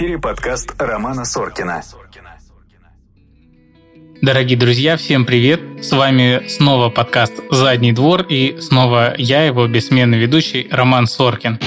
эфире подкаст Романа Соркина. Дорогие друзья, всем привет! С вами снова подкаст «Задний двор» и снова я, его бессменный ведущий Роман Соркин.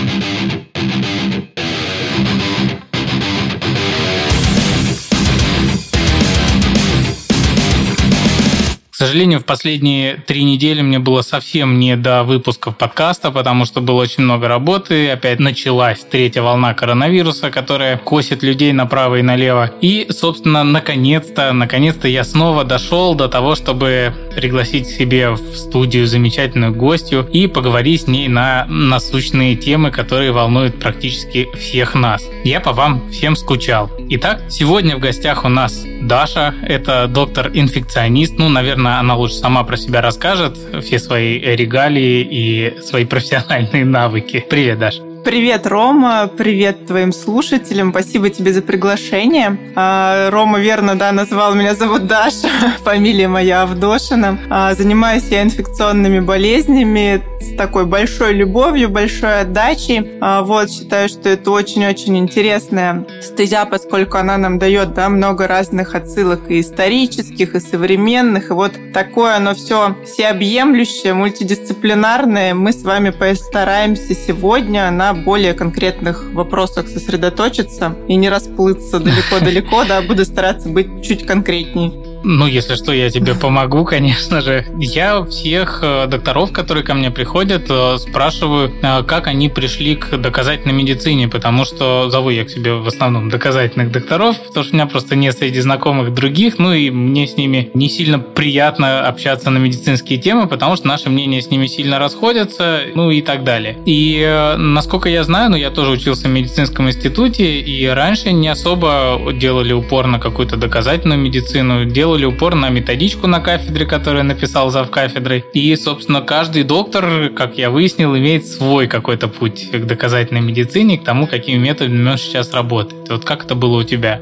Сожалению, в последние три недели мне было совсем не до выпусков подкаста, потому что было очень много работы. Опять началась третья волна коронавируса, которая косит людей направо и налево. И, собственно, наконец-то, наконец-то я снова дошел до того, чтобы пригласить себе в студию замечательную гостью и поговорить с ней на насущные темы, которые волнуют практически всех нас. Я по вам всем скучал. Итак, сегодня в гостях у нас Даша. Это доктор-инфекционист. Ну, наверное, она лучше сама про себя расскажет, все свои регалии и свои профессиональные навыки. Привет, Даша. Привет, Рома, привет твоим слушателям, спасибо тебе за приглашение. А, Рома верно, да, назвал меня, зовут Даша, фамилия моя Авдошина. А, занимаюсь я инфекционными болезнями с такой большой любовью, большой отдачей. А, вот, считаю, что это очень-очень интересная стезя, поскольку она нам дает, да, много разных отсылок и исторических, и современных, и вот такое оно все всеобъемлющее, мультидисциплинарное. Мы с вами постараемся сегодня на более конкретных вопросах сосредоточиться и не расплыться далеко-далеко, да, буду стараться быть чуть конкретнее. Ну, если что, я тебе помогу, конечно же. Я всех э, докторов, которые ко мне приходят, э, спрашиваю, э, как они пришли к доказательной медицине, потому что зову я к себе в основном доказательных докторов, потому что у меня просто нет среди знакомых других, ну и мне с ними не сильно приятно общаться на медицинские темы, потому что наши мнения с ними сильно расходятся, ну и так далее. И насколько я знаю, ну я тоже учился в медицинском институте, и раньше не особо делали упор на какую-то доказательную медицину, делали делали упор на методичку на кафедре, которую написал зав кафедрой. И, собственно, каждый доктор, как я выяснил, имеет свой какой-то путь к доказательной медицине, к тому, какими методами он сейчас работает. Вот как это было у тебя?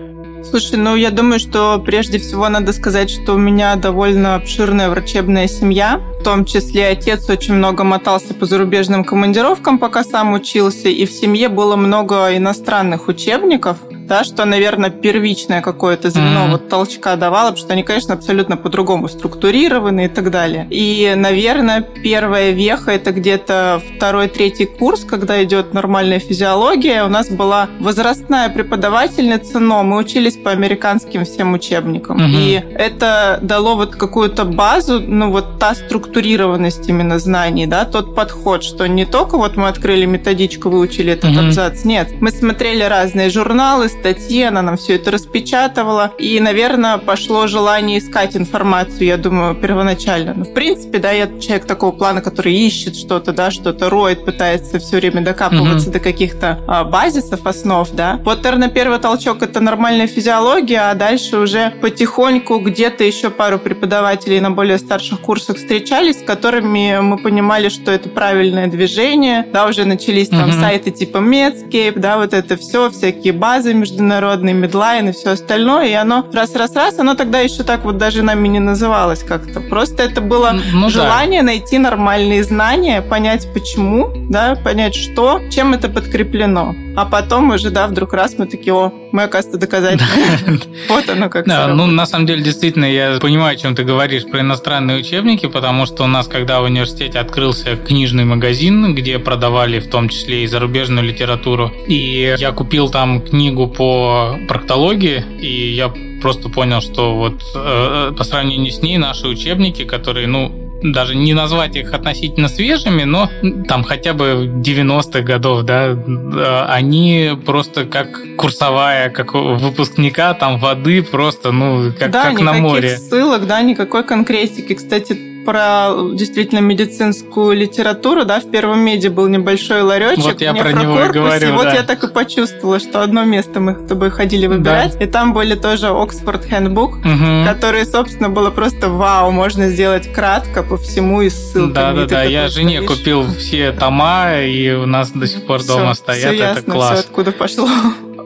Слушай, ну я думаю, что прежде всего надо сказать, что у меня довольно обширная врачебная семья. В том числе отец очень много мотался по зарубежным командировкам, пока сам учился, и в семье было много иностранных учебников да, что, наверное, первичное какое-то звено mm-hmm. вот толчка давало, потому что они, конечно, абсолютно по-другому структурированы и так далее. И, наверное, первая веха это где-то второй-третий курс, когда идет нормальная физиология. У нас была возрастная преподавательница, но мы учились по американским всем учебникам. Mm-hmm. И это дало вот какую-то базу, ну вот та структурированность именно знаний, да, тот подход, что не только вот мы открыли методичку, выучили этот mm-hmm. абзац, нет, мы смотрели разные журналы, статьи, она нам все это распечатывала. И, наверное, пошло желание искать информацию, я думаю, первоначально. Но, в принципе, да, я человек такого плана, который ищет что-то, да, что-то роет, пытается все время докапываться mm-hmm. до каких-то а, базисов, основ, да. Вот, наверное, первый толчок – это нормальная физиология, а дальше уже потихоньку где-то еще пару преподавателей на более старших курсах встречались, с которыми мы понимали, что это правильное движение, да, уже начались там mm-hmm. сайты типа Medscape, да, вот это все, всякие базы международный медлайн и все остальное, и оно раз-раз-раз, оно тогда еще так вот даже нами не называлось как-то. Просто это было ну, желание да. найти нормальные знания, понять почему, да, понять что, чем это подкреплено. А потом уже, да, вдруг раз мы такие, о, мы, оказывается, доказательные. Вот оно как Да, ну, на самом деле, действительно, я понимаю, о чем ты говоришь про иностранные учебники, потому что у нас, когда в университете открылся книжный магазин, где продавали в том числе и зарубежную литературу, и я купил там книгу по проктологии, и я просто понял, что вот э, по сравнению с ней наши учебники, которые, ну, даже не назвать их относительно свежими, но там хотя бы 90-х годов, да, они просто как курсовая, как выпускника, там воды просто, ну, как, да, как на море. ссылок, да, никакой конкретики. Кстати, про действительно медицинскую литературу, да, в первом меди был небольшой ларечек. Вот я про него и говорю, Вот да. я так и почувствовала, что одно место мы с тобой ходили выбирать, да. и там были тоже Oxford Handbook, угу. который, собственно, было просто вау, можно сделать кратко по всему и ссылками. Да-да-да, я жене стоишь. купил все тома, и у нас до сих пор все, дома стоят, все ясно, это класс. Все откуда пошло.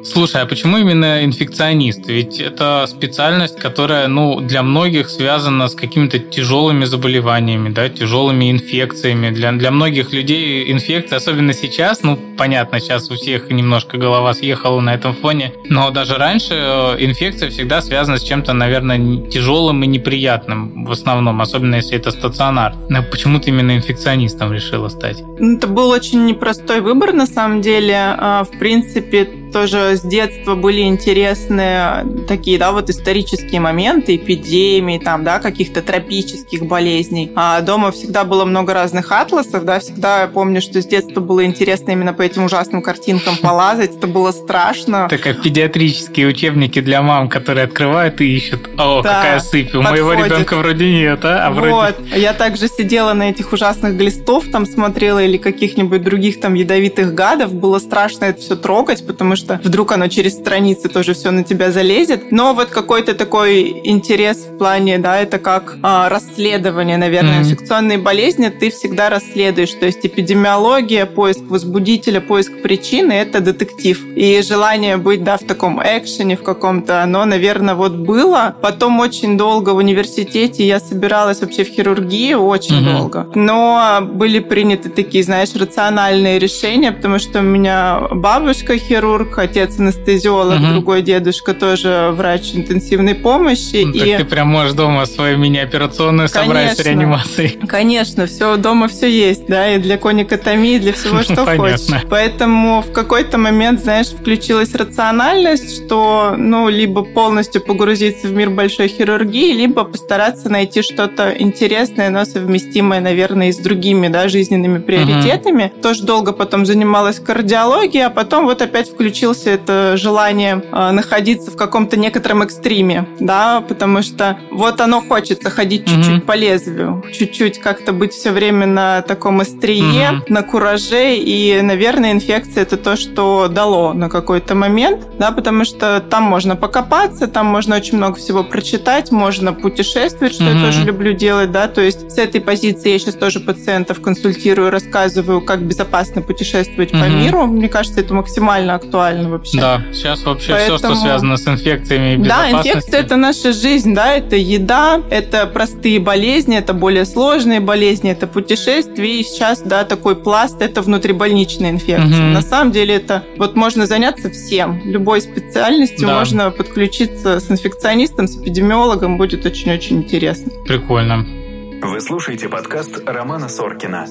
Слушай, а почему именно инфекционист? Ведь это специальность, которая, ну, для многих связана с какими-то тяжелыми заболеваниями, да, тяжелыми инфекциями. Для, для многих людей инфекция, особенно сейчас, ну, понятно, сейчас у всех немножко голова съехала на этом фоне, но даже раньше э, инфекция всегда связана с чем-то, наверное, тяжелым и неприятным в основном, особенно если это стационар. Но почему ты именно инфекционистом решила стать? Это был очень непростой выбор, на самом деле. А, в принципе, тоже с детства были интересны такие, да, вот исторические моменты, эпидемии, там, да, каких-то тропических болезней. А дома всегда было много разных атласов, да, всегда я помню, что с детства было интересно именно по этим ужасным картинкам полазать, это было страшно. Это как педиатрические учебники для мам, которые открывают и ищут, о, да, какая сыпь, у моего ребенка вроде нет, а? а вроде... Вот, я также сидела на этих ужасных глистов, там смотрела или каких-нибудь других там ядовитых гадов, было страшно это все трогать, потому что вдруг оно через страницы тоже все на тебя залезет. Но вот какой-то такой интерес в плане, да, это как а, расследование, наверное, mm-hmm. инфекционные болезни ты всегда расследуешь. То есть эпидемиология, поиск возбудителя, поиск причины – это детектив. И желание быть, да, в таком экшене в каком-то, оно, наверное, вот было. Потом очень долго в университете я собиралась вообще в хирургию, очень mm-hmm. долго. Но были приняты такие, знаешь, рациональные решения, потому что у меня бабушка хирург, друг, отец анестезиолог, угу. другой дедушка тоже врач интенсивной помощи. Ну, и... Так ты прям можешь дома свою мини-операционную собрать с реанимацией. Конечно, все дома все есть, да, и для коникотомии, и для всего, что хочешь. Поэтому в какой-то момент, знаешь, включилась рациональность, что, ну, либо полностью погрузиться в мир большой хирургии, либо постараться найти что-то интересное, но совместимое, наверное, и с другими, да, жизненными приоритетами. Угу. Тоже долго потом занималась кардиологией, а потом вот опять включилась случился это желание а, находиться в каком-то некотором экстриме, да, потому что вот оно хочется ходить чуть-чуть mm-hmm. по лезвию, чуть-чуть как-то быть все время на таком острие, mm-hmm. на кураже, и, наверное, инфекция это то, что дало на какой-то момент, да, потому что там можно покопаться, там можно очень много всего прочитать, можно путешествовать, что mm-hmm. я тоже люблю делать, да, то есть с этой позиции я сейчас тоже пациентов консультирую, рассказываю, как безопасно путешествовать mm-hmm. по миру, мне кажется, это максимально актуально актуально вообще. Да, сейчас вообще Поэтому... все, что связано с инфекциями и Да, инфекция – это наша жизнь, да, это еда, это простые болезни, это более сложные болезни, это путешествия, и сейчас, да, такой пласт – это внутрибольничная инфекция. Угу. На самом деле это вот можно заняться всем, любой специальностью да. можно подключиться с инфекционистом, с эпидемиологом, будет очень-очень интересно. Прикольно. Вы слушаете подкаст Романа Соркина.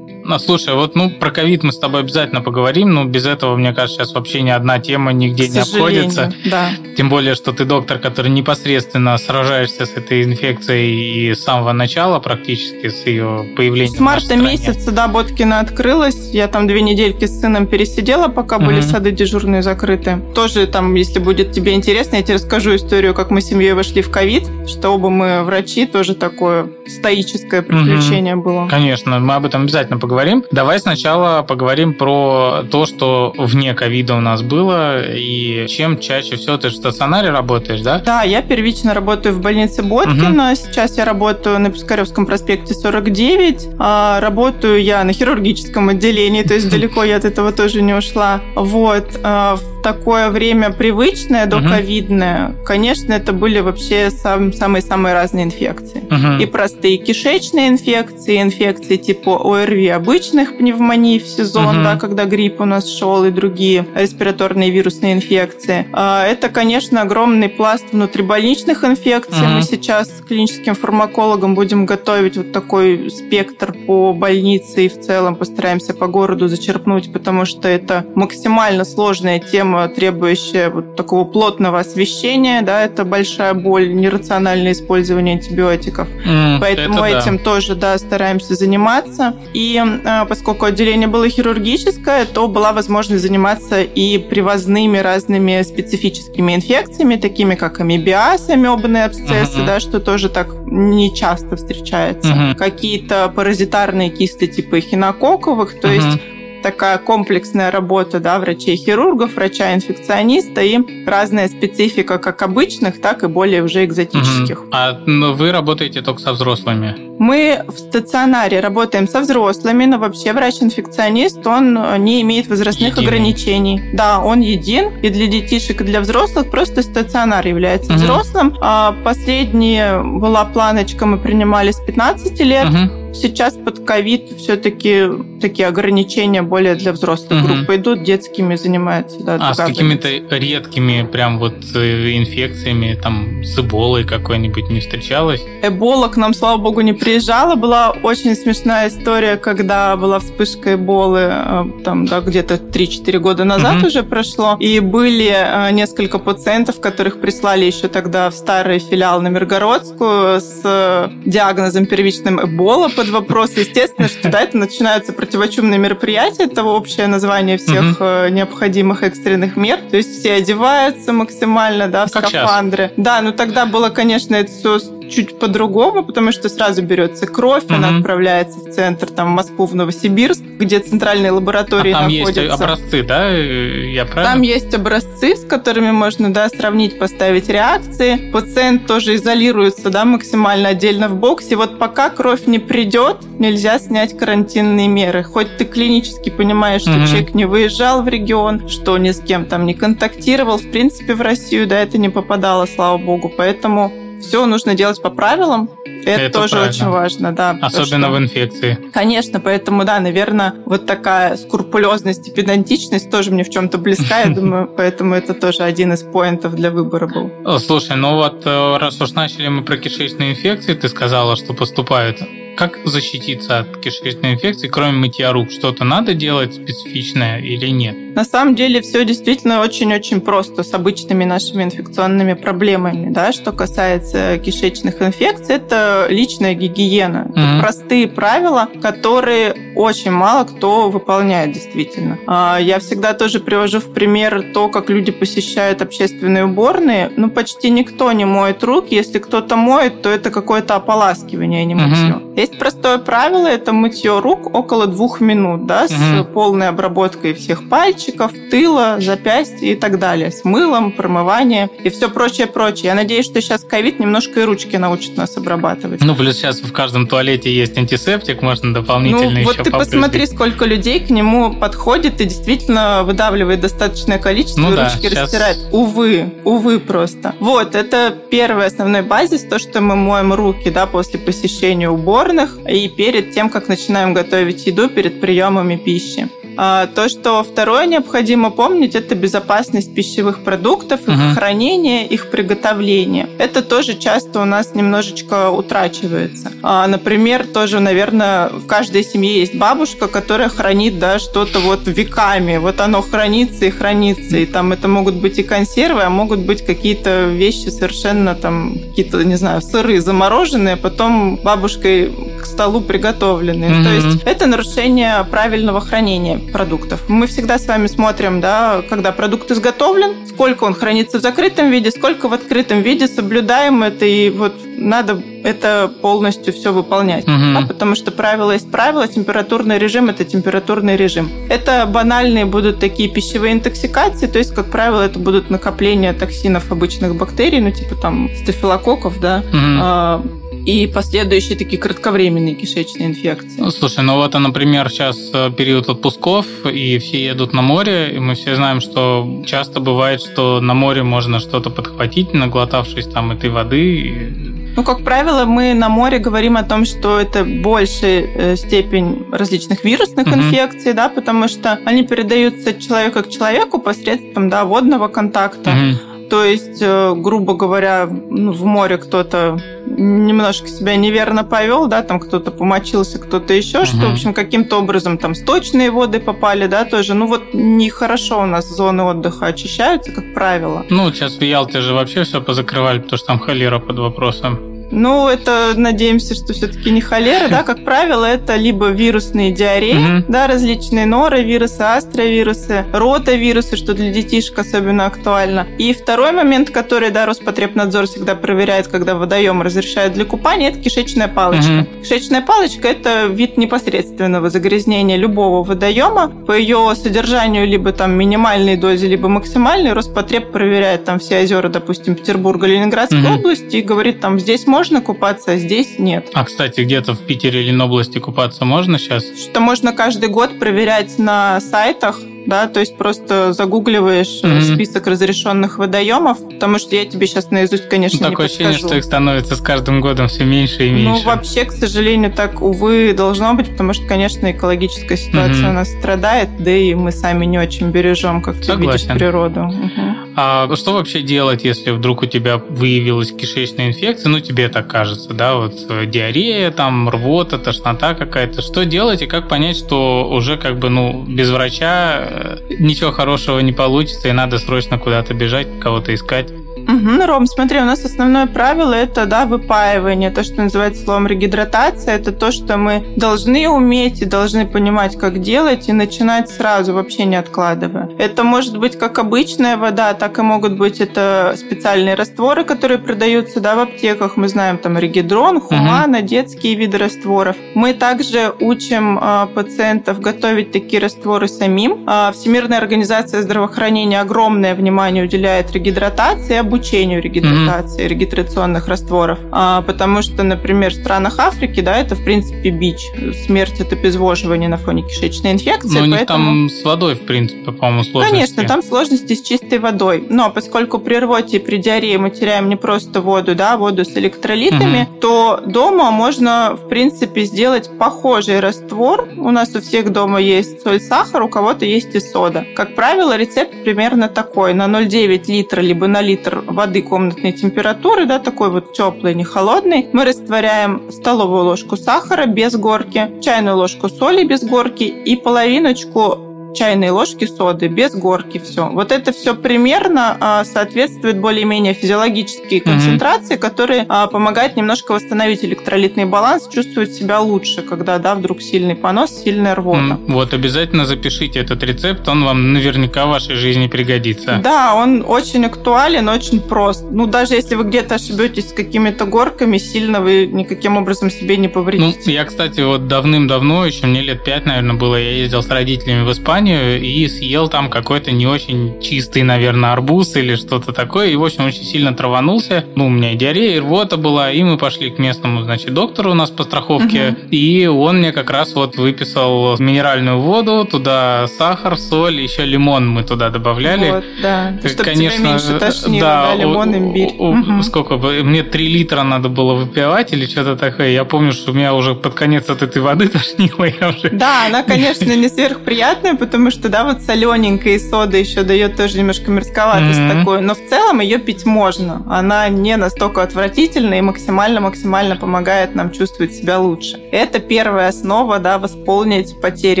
Ну, слушай, вот, ну, про ковид мы с тобой обязательно поговорим, но без этого, мне кажется, сейчас вообще ни одна тема нигде не обходится. Да. Тем более, что ты доктор, который непосредственно сражаешься с этой инфекцией и с самого начала практически, с ее появлением С марта месяца, да, Боткина открылась. Я там две недельки с сыном пересидела, пока mm-hmm. были сады дежурные закрыты. Тоже там, если будет тебе интересно, я тебе расскажу историю, как мы с семьей вошли в ковид, что оба мы врачи, тоже такое стоическое приключение mm-hmm. было. Конечно, мы об этом обязательно поговорим поговорим. Давай сначала поговорим про то, что вне ковида у нас было, и чем чаще всего ты в стационаре работаешь, да? Да, я первично работаю в больнице Боткина. Угу. Сейчас я работаю на Пискаревском проспекте 49. А работаю я на хирургическом отделении, то есть далеко я от этого тоже не ушла. Вот. А, в такое время привычное, до ковидное, конечно, это были вообще самые-самые разные инфекции. Угу. И простые кишечные инфекции, инфекции типа ОРВИ, обычных пневмоний в сезон, угу. да, когда грипп у нас шел и другие респираторные вирусные инфекции. А, это, конечно, огромный пласт внутрибольничных инфекций. Угу. Мы сейчас с клиническим фармакологом будем готовить вот такой спектр по больнице и в целом постараемся по городу зачерпнуть, потому что это максимально сложная тема, требующая вот такого плотного освещения, да, это большая боль, нерациональное использование антибиотиков. Mm, Поэтому этим да. тоже, да, стараемся заниматься. И поскольку отделение было хирургическое, то была возможность заниматься и привозными разными специфическими инфекциями, такими как амебиаз, амебные абсцессы, uh-huh. да, что тоже так не часто встречается. Uh-huh. Какие-то паразитарные кисты типа эхинококковых, то uh-huh. есть такая комплексная работа да, врачей-хирургов, врача-инфекциониста и разная специфика как обычных, так и более уже экзотических. Угу. А ну, вы работаете только со взрослыми? Мы в стационаре работаем со взрослыми, но вообще врач-инфекционист, он не имеет возрастных Единый. ограничений. Да, он един, и для детишек, и для взрослых просто стационар является угу. взрослым. А последняя была планочка, мы принимали с 15 лет. Угу Сейчас под ковид все-таки такие ограничения более для взрослых угу. групп идут, детскими занимаются. Да, а с какими-то редкими прям вот э, инфекциями, там с эболой какой-нибудь не встречалась? Эбола к нам, слава богу, не приезжала. Была очень смешная история, когда была вспышка эболы, э, там, да, где-то 3-4 года назад угу. уже прошло, и были э, несколько пациентов, которых прислали еще тогда в старый филиал на Миргородскую с диагнозом первичным эбола под вопрос. Естественно, что да, это начинаются противочумные мероприятия, это общее название всех угу. необходимых экстренных мер. То есть все одеваются максимально, да, в как скафандры. Сейчас. Да, но тогда было, конечно, это все чуть по-другому, потому что сразу берется кровь, угу. она отправляется в центр, там, в Москву, в Новосибирск, где центральные лаборатории а там находятся. есть образцы, да? Я правильно? Там есть образцы, с которыми можно, да, сравнить, поставить реакции. Пациент тоже изолируется, да, максимально отдельно в боксе. Вот пока кровь не придет, нельзя снять карантинные меры. Хоть ты клинически понимаешь, что угу. человек не выезжал в регион, что ни с кем там не контактировал, в принципе, в Россию, да, это не попадало, слава богу. Поэтому все нужно делать по правилам. Это, это тоже правильно. очень важно, да. Особенно что... в инфекции. Конечно, поэтому, да, наверное, вот такая скрупулезность и педантичность тоже мне в чем-то близка, я думаю, поэтому это тоже один из поинтов для выбора был. Слушай, ну вот э, раз уж начали мы про кишечные инфекции, ты сказала, что поступают как защититься от кишечной инфекции, кроме мытья рук? Что-то надо делать специфичное или нет? На самом деле все действительно очень-очень просто с обычными нашими инфекционными проблемами. Да? Что касается кишечных инфекций, это личная гигиена. Mm-hmm. Это простые правила, которые очень мало кто выполняет действительно. А, я всегда тоже привожу в пример то, как люди посещают общественные уборные. Ну, почти никто не моет руки. Если кто-то моет, то это какое-то ополаскивание, а не мытье. Mm-hmm. Есть простое правило, это мытье рук около двух минут, да, угу. с полной обработкой всех пальчиков, тыла, запястья и так далее, с мылом, промывание и все прочее, прочее. Я надеюсь, что сейчас ковид немножко и ручки научит нас обрабатывать. Ну, плюс сейчас в каждом туалете есть антисептик, можно дополнительно ну, еще вот ты попрыгать. посмотри, сколько людей к нему подходит и действительно выдавливает достаточное количество, ну, и да, ручки сейчас... растирает. Увы, увы просто. Вот, это первый основной базис, то, что мы моем руки, да, после посещения уборной, уборных и перед тем, как начинаем готовить еду, перед приемами пищи. А, то, что второе необходимо помнить, это безопасность пищевых продуктов, их uh-huh. хранение, их приготовление. Это тоже часто у нас немножечко утрачивается. А, например, тоже, наверное, в каждой семье есть бабушка, которая хранит да, что-то вот веками. Вот оно хранится и хранится. И там это могут быть и консервы, а могут быть какие-то вещи совершенно там, какие-то, не знаю, сыры замороженные, а потом бабушкой к столу приготовленные. Uh-huh. То есть это нарушение правильного хранения продуктов. Мы всегда с вами смотрим, да, когда продукт изготовлен, сколько он хранится в закрытом виде, сколько в открытом виде, соблюдаем это, и вот надо это полностью все выполнять. Угу. Да, потому что правило есть правило, температурный режим – это температурный режим. Это банальные будут такие пищевые интоксикации, то есть, как правило, это будут накопления токсинов обычных бактерий, ну, типа там стафилококков, да, угу и последующие такие кратковременные кишечные инфекции. Ну, слушай, ну вот, например, сейчас э, период отпусков, и все едут на море, и мы все знаем, что часто бывает, что на море можно что-то подхватить, наглотавшись там этой воды. Ну, как правило, мы на море говорим о том, что это большая э, степень различных вирусных угу. инфекций, да, потому что они передаются от человека к человеку посредством да, водного контакта. Угу то есть, э, грубо говоря, ну, в море кто-то немножко себя неверно повел, да, там кто-то помочился, кто-то еще, угу. что, в общем, каким-то образом там сточные воды попали, да, тоже. Ну вот нехорошо у нас зоны отдыха очищаются, как правило. Ну, сейчас в Ялте же вообще все позакрывали, потому что там холера под вопросом. Ну, это, надеемся, что все-таки не холера, да, как правило, это либо вирусные диареи, да, различные норовирусы, астровирусы, ротавирусы, что для детишек особенно актуально. И второй момент, который, да, Роспотребнадзор всегда проверяет, когда водоем разрешают для купания, это кишечная палочка. Кишечная палочка – это вид непосредственного загрязнения любого водоема. По ее содержанию либо там минимальной дозе, либо максимальной Роспотреб проверяет там все озера, допустим, Петербурга, Ленинградской угу. области и говорит, там здесь можно купаться, а здесь нет. А, кстати, где-то в Питере или области купаться можно сейчас? Что можно каждый год проверять на сайтах, да, то есть просто загугливаешь mm-hmm. список разрешенных водоемов, потому что я тебе сейчас наизусть, конечно, ну, не Такое подскажу. ощущение, что их становится с каждым годом все меньше и меньше. Ну, вообще, к сожалению, так, увы, должно быть, потому что, конечно, экологическая ситуация mm-hmm. у нас страдает, да и мы сами не очень бережем, как ты видишь, природу. Угу. А что вообще делать, если вдруг у тебя выявилась кишечная инфекция, ну, тебе так кажется, да, вот э, диарея, там, рвота, тошнота какая-то, что делать и как понять, что уже как бы, ну, без врача ничего хорошего не получится, и надо срочно куда-то бежать, кого-то искать. Угу, Ром, смотри, у нас основное правило это да, выпаивание, то, что называется словом регидратация. Это то, что мы должны уметь и должны понимать, как делать, и начинать сразу, вообще не откладывая. Это может быть как обычная вода, так и могут быть это специальные растворы, которые продаются да, в аптеках. Мы знаем там регидрон, хумана, угу. детские виды растворов. Мы также учим э, пациентов готовить такие растворы самим. Э, Всемирная организация здравоохранения огромное внимание уделяет регидратации, обучению регидратации, mm-hmm. регидрационных растворов. А, потому что, например, в странах Африки, да, это, в принципе, бич. Смерть от обезвоживания на фоне кишечной инфекции. Но у них поэтому... там с водой, в принципе, по-моему, сложности. Конечно, там сложности с чистой водой. Но поскольку при рвоте и при диарее мы теряем не просто воду, да, а воду с электролитами, mm-hmm. то дома можно, в принципе, сделать похожий раствор. У нас у всех дома есть соль, сахар, у кого-то есть и сода. Как правило, рецепт примерно такой. На 0,9 литра либо на литр воды комнатной температуры, да, такой вот теплый, не холодный, мы растворяем столовую ложку сахара без горки, чайную ложку соли без горки и половиночку чайные ложки соды, без горки все. Вот это все примерно а, соответствует более-менее физиологические концентрации, mm-hmm. которые а, помогают немножко восстановить электролитный баланс, чувствовать себя лучше, когда, да, вдруг сильный понос, сильная рвота. Mm, вот, обязательно запишите этот рецепт, он вам наверняка в вашей жизни пригодится. Да, он очень актуален, очень прост. Ну, даже если вы где-то ошибетесь с какими-то горками, сильно вы никаким образом себе не повредите. Ну, я, кстати, вот давным-давно, еще мне лет пять, наверное, было, я ездил с родителями в Испанию, Испанию и съел там какой-то не очень чистый, наверное, арбуз или что-то такое. И, в общем, очень сильно траванулся. Ну, у меня и диарея, и рвота была. И мы пошли к местному, значит, доктору у нас по страховке. Угу. И он мне как раз вот выписал минеральную воду, туда сахар, соль, еще лимон мы туда добавляли. Вот, да. Чтобы Конечно, тебя меньше тошнило, да, да лимон, имбирь. У, угу. Сколько бы? Мне 3 литра надо было выпивать или что-то такое. Я помню, что у меня уже под конец от этой воды тошнило. Я уже... Да, она, конечно, не сверхприятная, потому потому что, да, вот солененькая и сода еще дает тоже немножко мерзковатость mm-hmm. такую, но в целом ее пить можно. Она не настолько отвратительная и максимально-максимально помогает нам чувствовать себя лучше. Это первая основа, да, восполнить потери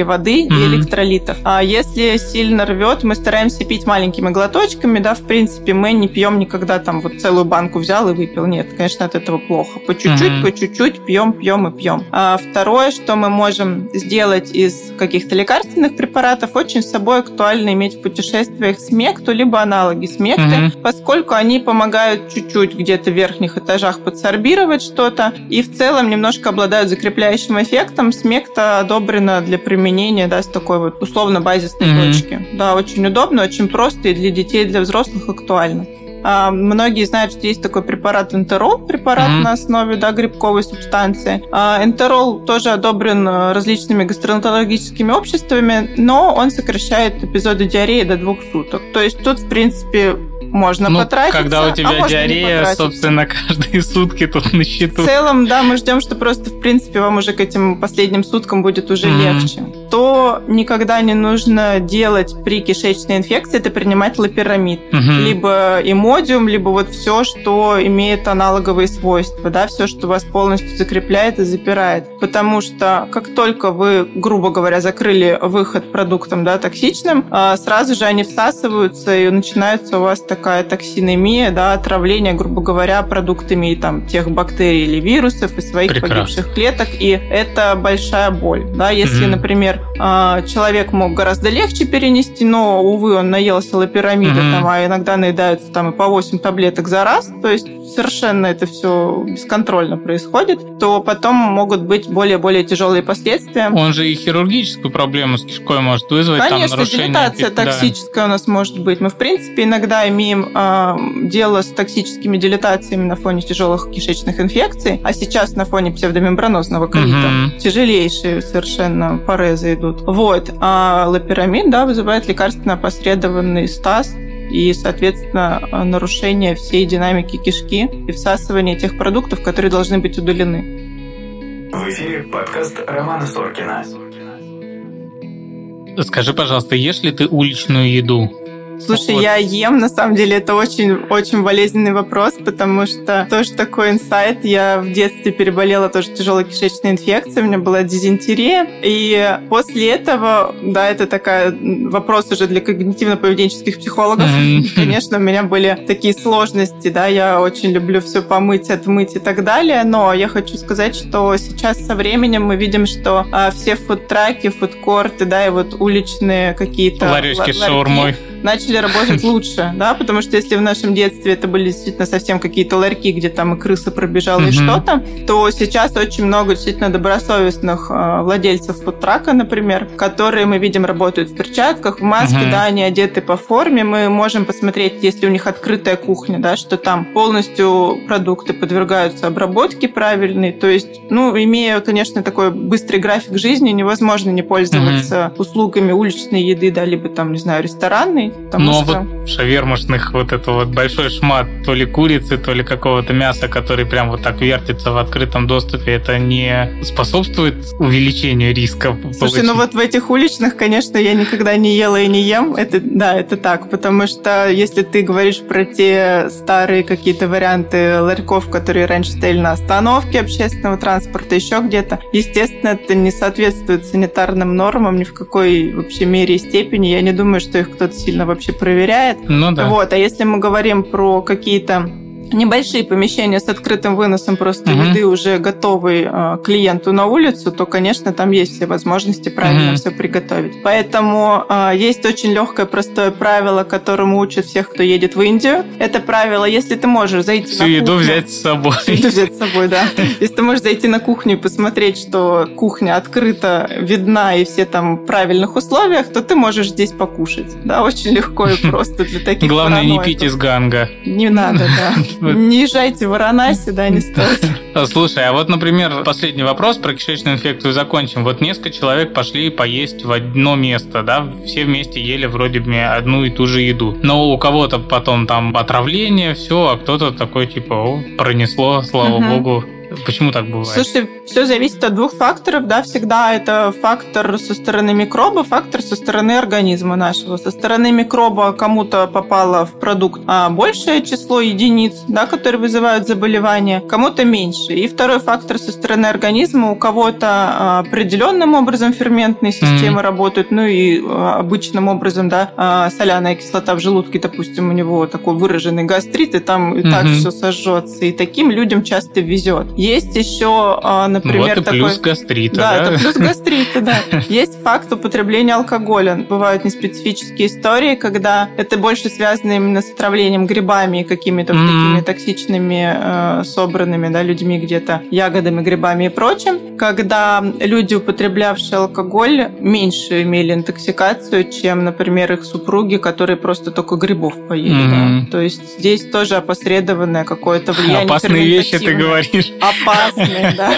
воды mm-hmm. и электролитов. А если сильно рвет, мы стараемся пить маленькими глоточками, да, в принципе, мы не пьем никогда там вот целую банку взял и выпил. Нет, конечно, от этого плохо. По чуть-чуть, mm-hmm. по чуть-чуть пьем, пьем и пьем. А второе, что мы можем сделать из каких-то лекарственных препаратов, препаратов очень с собой актуально иметь в путешествиях смекту, либо аналоги смекты, mm-hmm. поскольку они помогают чуть-чуть где-то в верхних этажах подсорбировать что-то и в целом немножко обладают закрепляющим эффектом. Смекта одобрена для применения да, с такой вот условно базисной mm-hmm. точки. Да, очень удобно, очень просто и для детей, и для взрослых актуально. А, многие знают, что есть такой препарат энтерол, препарат mm-hmm. на основе да, грибковой субстанции. А, энтерол тоже одобрен э, различными гастроэнтерологическими обществами, но он сокращает эпизоды диареи до двух суток. То есть тут, в принципе, можно ну, потратиться. Когда у тебя а диарея, собственно, каждые сутки тут на счету. В целом, да, мы ждем, что просто, в принципе, вам уже к этим последним суткам будет уже mm-hmm. легче. Что никогда не нужно делать при кишечной инфекции, это принимать лапирамид. Угу. Либо имодиум, либо вот все, что имеет аналоговые свойства, да, все, что вас полностью закрепляет и запирает. Потому что как только вы, грубо говоря, закрыли выход продуктом да, токсичным, а, сразу же они всасываются и начинается у вас такая токсинемия, да, отравление, грубо говоря, продуктами там, тех бактерий или вирусов и своих Прекрасно. погибших клеток. И это большая боль. Да? Если, Мгм. например, а, человек мог гораздо легче перенести, но, увы, он наелся лапирамида, Мгм. там, а иногда наедаются там и по 8 таблеток за раз, то есть совершенно это все бесконтрольно происходит, то потом могут быть более-более тяжелые последствия. Он же и хирургическую проблему с кишкой может вызвать. там Конечно, нарушение дилатация пи- да. токсическая у нас может быть. Мы, в принципе, иногда имеем а, дело с токсическими дилатациями на фоне тяжелых кишечных инфекций, а сейчас на фоне псевдомембранозного колита. Мгм. Тяжелейшие совершенно порезы идут. Вот. А лапирамид, да, вызывает лекарственно опосредованный стаз и, соответственно, нарушение всей динамики кишки и всасывание тех продуктов, которые должны быть удалены. В эфире подкаст Романа Соркина. Скажи, пожалуйста, ешь ли ты уличную еду? Слушай, Вот. я ем, на самом деле, это очень-очень болезненный вопрос, потому что тоже такой инсайт. Я в детстве переболела тоже тяжелой кишечной инфекцией, у меня была дизентерия. И после этого, да, это такая вопрос уже для когнитивно-поведенческих психологов. Мгм. Конечно, у меня были такие сложности, да, я очень люблю все помыть, отмыть и так далее, но я хочу сказать, что сейчас со временем мы видим, что а, все фудтраки, фудкорты, да, и вот уличные какие-то Ларечки ла- с шаурмой. начали работать лучше, да, потому что если в нашем детстве это были действительно совсем какие-то ларьки, где там и крыса пробежала, и Мгм. что-то, то сейчас очень много действительно добросовестных э, владельцев фудтрака, например, которые мы видим работают в перчатках, в маске, Мгм. да, они одеты по форме, мы можем посмотреть, если у них открытая кухня, да, что там полностью продукты подвергаются обработке правильной, то есть, ну, имея, конечно, такой быстрый график жизни, невозможно не пользоваться услугами уличной еды, да, либо там, не знаю, ресторанной, потому Но что... вот в шавермашных вот это вот большой шмат то ли курицы, то ли какого-то мяса, который прям вот так вертится в открытом доступе, это не способствует увеличению риска Слушай, получить? ну вот в этих уличных, конечно, я никогда не ела и не ем. Это, да, это так, потому что если ты говоришь про те старые какие-то варианты ларьков, которые раньше стояли на остановке общественного транспорта, еще где-то, естественно, это не соответствует санитарным нормам ни в какой вообще мере и степени. Я не думаю, что их кто-то сильно вообще проверяет. Ну да. Вот, а если мы говорим про какие-то небольшие помещения с открытым выносом просто Мгм. еды уже готовой э, клиенту на улицу, то, конечно, там есть все возможности правильно Мгм. все приготовить. Поэтому э, есть очень легкое, простое правило, которому учат всех, кто едет в Индию. Это правило, если ты можешь зайти Всю на еду кухню- взять с собой. Всю еду взять с собой, да. Если ты можешь зайти на кухню и посмотреть, что кухня открыта, видна и все там в правильных условиях, то ты можешь здесь покушать. Да, очень легко и просто для таких Главное, не пить из ганга. Не надо, да. Не езжайте в Варанаси, да, не стоит. Слушай, а вот, например, последний вопрос про кишечную инфекцию закончим. Вот несколько человек пошли поесть в одно место, да, все вместе ели вроде бы одну и ту же еду. Но у кого-то потом там отравление, все, а кто-то такой типа, о, пронесло, слава Мгм. богу. Почему так бывает? Слушай, все зависит от двух факторов, да, всегда это фактор со стороны микроба, фактор со стороны организма нашего. Со стороны микроба кому-то попало в продукт а, большее число единиц, да, которые вызывают заболевания, кому-то меньше. И второй фактор со стороны организма, у кого-то а, определенным образом ферментные системы работают, ну и а, обычным образом, да, а, соляная кислота в желудке, допустим, у него такой выраженный гастрит, и там и так Мгм. все сожжется. И таким людям часто везет. Есть еще, а, например, вот и такой... плюс гастрита, Да, да? это плюс гастрита, да. Есть факт употребления алкоголя. Бывают неспецифические истории, когда это больше связано именно с отравлением грибами и какими-то Мгм. такими токсичными, э, собранными да, людьми где-то ягодами, грибами и прочим. Когда люди, употреблявшие алкоголь, меньше имели интоксикацию, чем, например, их супруги, которые просто только грибов поели. Мгм. да. То есть здесь тоже опосредованное какое-то влияние Опасные вещи ты говоришь. Опасные, да.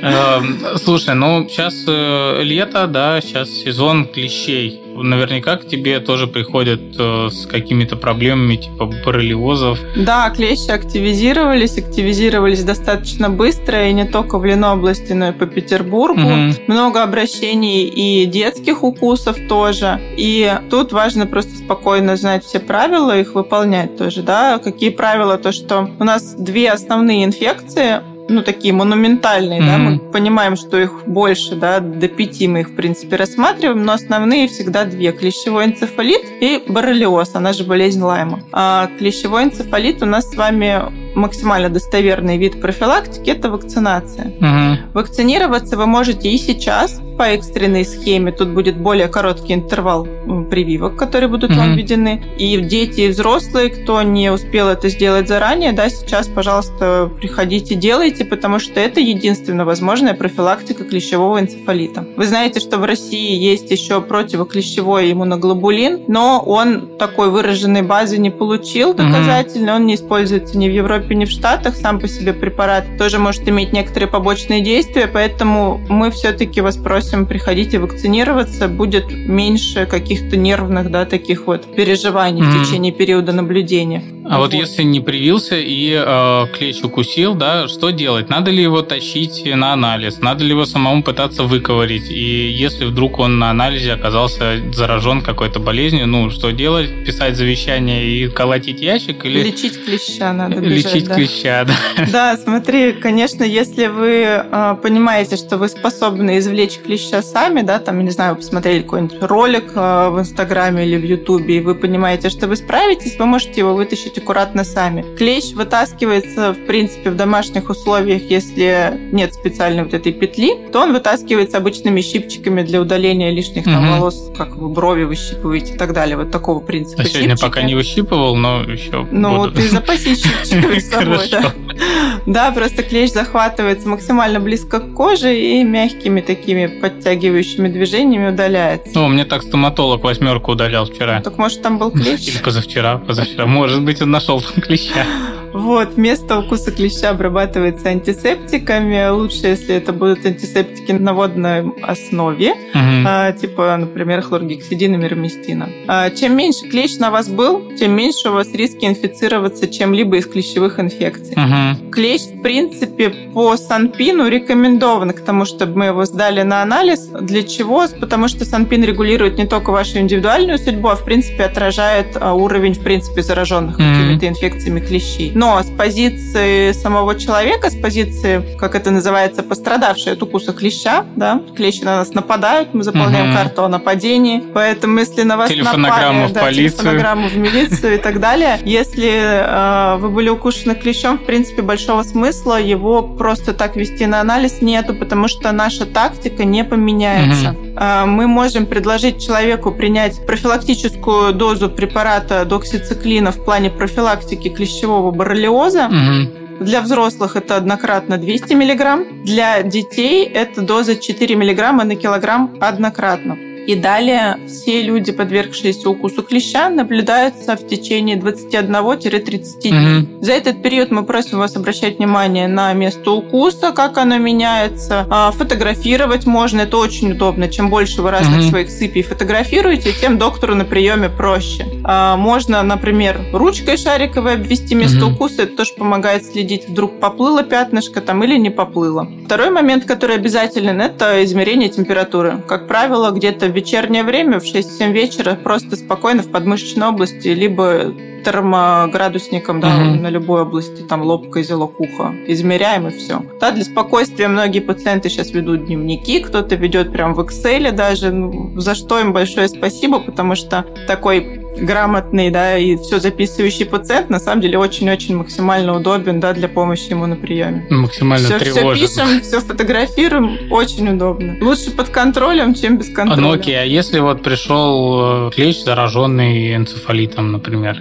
Эм, слушай, ну сейчас э, лето, да, сейчас сезон клещей. Наверняка к тебе тоже приходят э, с какими-то проблемами типа боррелиозов. Да, клещи активизировались, активизировались достаточно быстро, и не только в Ленобласти, но и по Петербургу. Угу. Много обращений и детских укусов тоже. И тут важно просто спокойно знать все правила, их выполнять тоже, да. Какие правила? То, что у нас две основные инфекции ну, такие монументальные, mm-hmm. да, мы понимаем, что их больше, да, до пяти мы их, в принципе, рассматриваем, но основные всегда две. Клещевой энцефалит и боррелиоз, она же болезнь Лайма. А клещевой энцефалит у нас с вами максимально достоверный вид профилактики – это вакцинация. Угу. Вакцинироваться вы можете и сейчас по экстренной схеме. Тут будет более короткий интервал прививок, которые будут угу. вам введены. И дети, и взрослые, кто не успел это сделать заранее, да, сейчас, пожалуйста, приходите, делайте, потому что это единственно возможная профилактика клещевого энцефалита. Вы знаете, что в России есть еще противоклещевой иммуноглобулин, но он такой выраженной базы не получил доказательно, угу. он не используется ни в Европе, Европе, ни в Штатах. Сам по себе препарат тоже может иметь некоторые побочные действия, поэтому мы все-таки вас просим, приходите вакцинироваться, будет меньше каких-то нервных, да, таких вот переживаний mm-hmm. в течение периода наблюдения. А вот, вот если не привился и э, клещ укусил, да, что делать? Надо ли его тащить на анализ? Надо ли его самому пытаться выковырить? И если вдруг он на анализе оказался заражен какой-то болезнью, ну, что делать? Писать завещание и колотить ящик? Или... Лечить клеща надо бежать, Лечить да. клеща, да. Да, смотри, конечно, если вы э, понимаете, что вы способны извлечь клеща сами, да, там, не знаю, вы посмотрели какой-нибудь ролик э, в Инстаграме или в Ютубе, и вы понимаете, что вы справитесь, вы можете его вытащить аккуратно сами. Клещ вытаскивается, в принципе, в домашних условиях, если нет специальной вот этой петли, то он вытаскивается обычными щипчиками для удаления лишних там, угу. волос, как вы брови выщипываете и так далее. Вот такого принципа. А сегодня щипчики. пока не выщипывал, но еще Ну, буду. ты запасись щипчиками с собой, да. Да, просто клещ захватывается максимально близко к коже и мягкими такими подтягивающими движениями удаляется. Ну, мне так стоматолог восьмерку удалял вчера. Так может там был клещ? Или позавчера, позавчера. Может быть, он нашел там клеща. Вот, место укуса клеща обрабатывается антисептиками. Лучше, если это будут антисептики на водной основе, угу. а, типа, например, хлоргексидина, мироместина. А, чем меньше клещ на вас был, тем меньше у вас риски инфицироваться чем-либо из клещевых инфекций. Угу. Клещ, в принципе, по санпину рекомендован к тому, чтобы мы его сдали на анализ. Для чего? Потому что санпин регулирует не только вашу индивидуальную судьбу, а, в принципе, отражает а, уровень, в принципе, зараженных mm какими-то инфекциями клещей. Но с позиции самого человека, с позиции, как это называется, пострадавшей от укуса клеща, да, клещи на нас нападают, мы заполняем угу. карту о нападении, поэтому если на вас напали, в да, полицию. телефонограмму в милицию и так далее, если э, вы были укушены клещом, в принципе, большого смысла его просто так вести на анализ нету, потому что наша тактика не поменяется. Угу. Э, мы можем предложить человеку принять профилактическую дозу препарата доксициклина в плане профилактики клещевого боррелиоза. Угу. Для взрослых это однократно 200 мг, для детей это доза 4 мг на килограмм однократно. И далее все люди, подвергшиеся укусу клеща, наблюдаются в течение 21-30 дней. Угу. За этот период мы просим вас обращать внимание на место укуса, как оно меняется. А, фотографировать можно, это очень удобно. Чем больше вы разных угу. своих сыпей фотографируете, тем доктору на приеме проще. А, можно, например, ручкой шариковой обвести место угу. укуса, это тоже помогает следить, вдруг поплыло пятнышко там или не поплыло. Второй момент, который обязателен, это измерение температуры. Как правило, где-то вечернее время в 6-7 вечера просто спокойно в подмышечной области, либо термоградусником да, угу. на любой области, там лоб, козелок, ухо. Измеряем и все. Да, для спокойствия многие пациенты сейчас ведут дневники, кто-то ведет прям в Excel даже, ну, за что им большое спасибо, потому что такой грамотный, да, и все записывающий пациент на самом деле очень-очень максимально удобен, да, для помощи ему на приеме. Максимально все, тревожен. Все пишем, все фотографируем, очень удобно. Лучше под контролем, чем без контроля. Ну окей, а если вот пришел э, клещ, зараженный энцефалитом, например,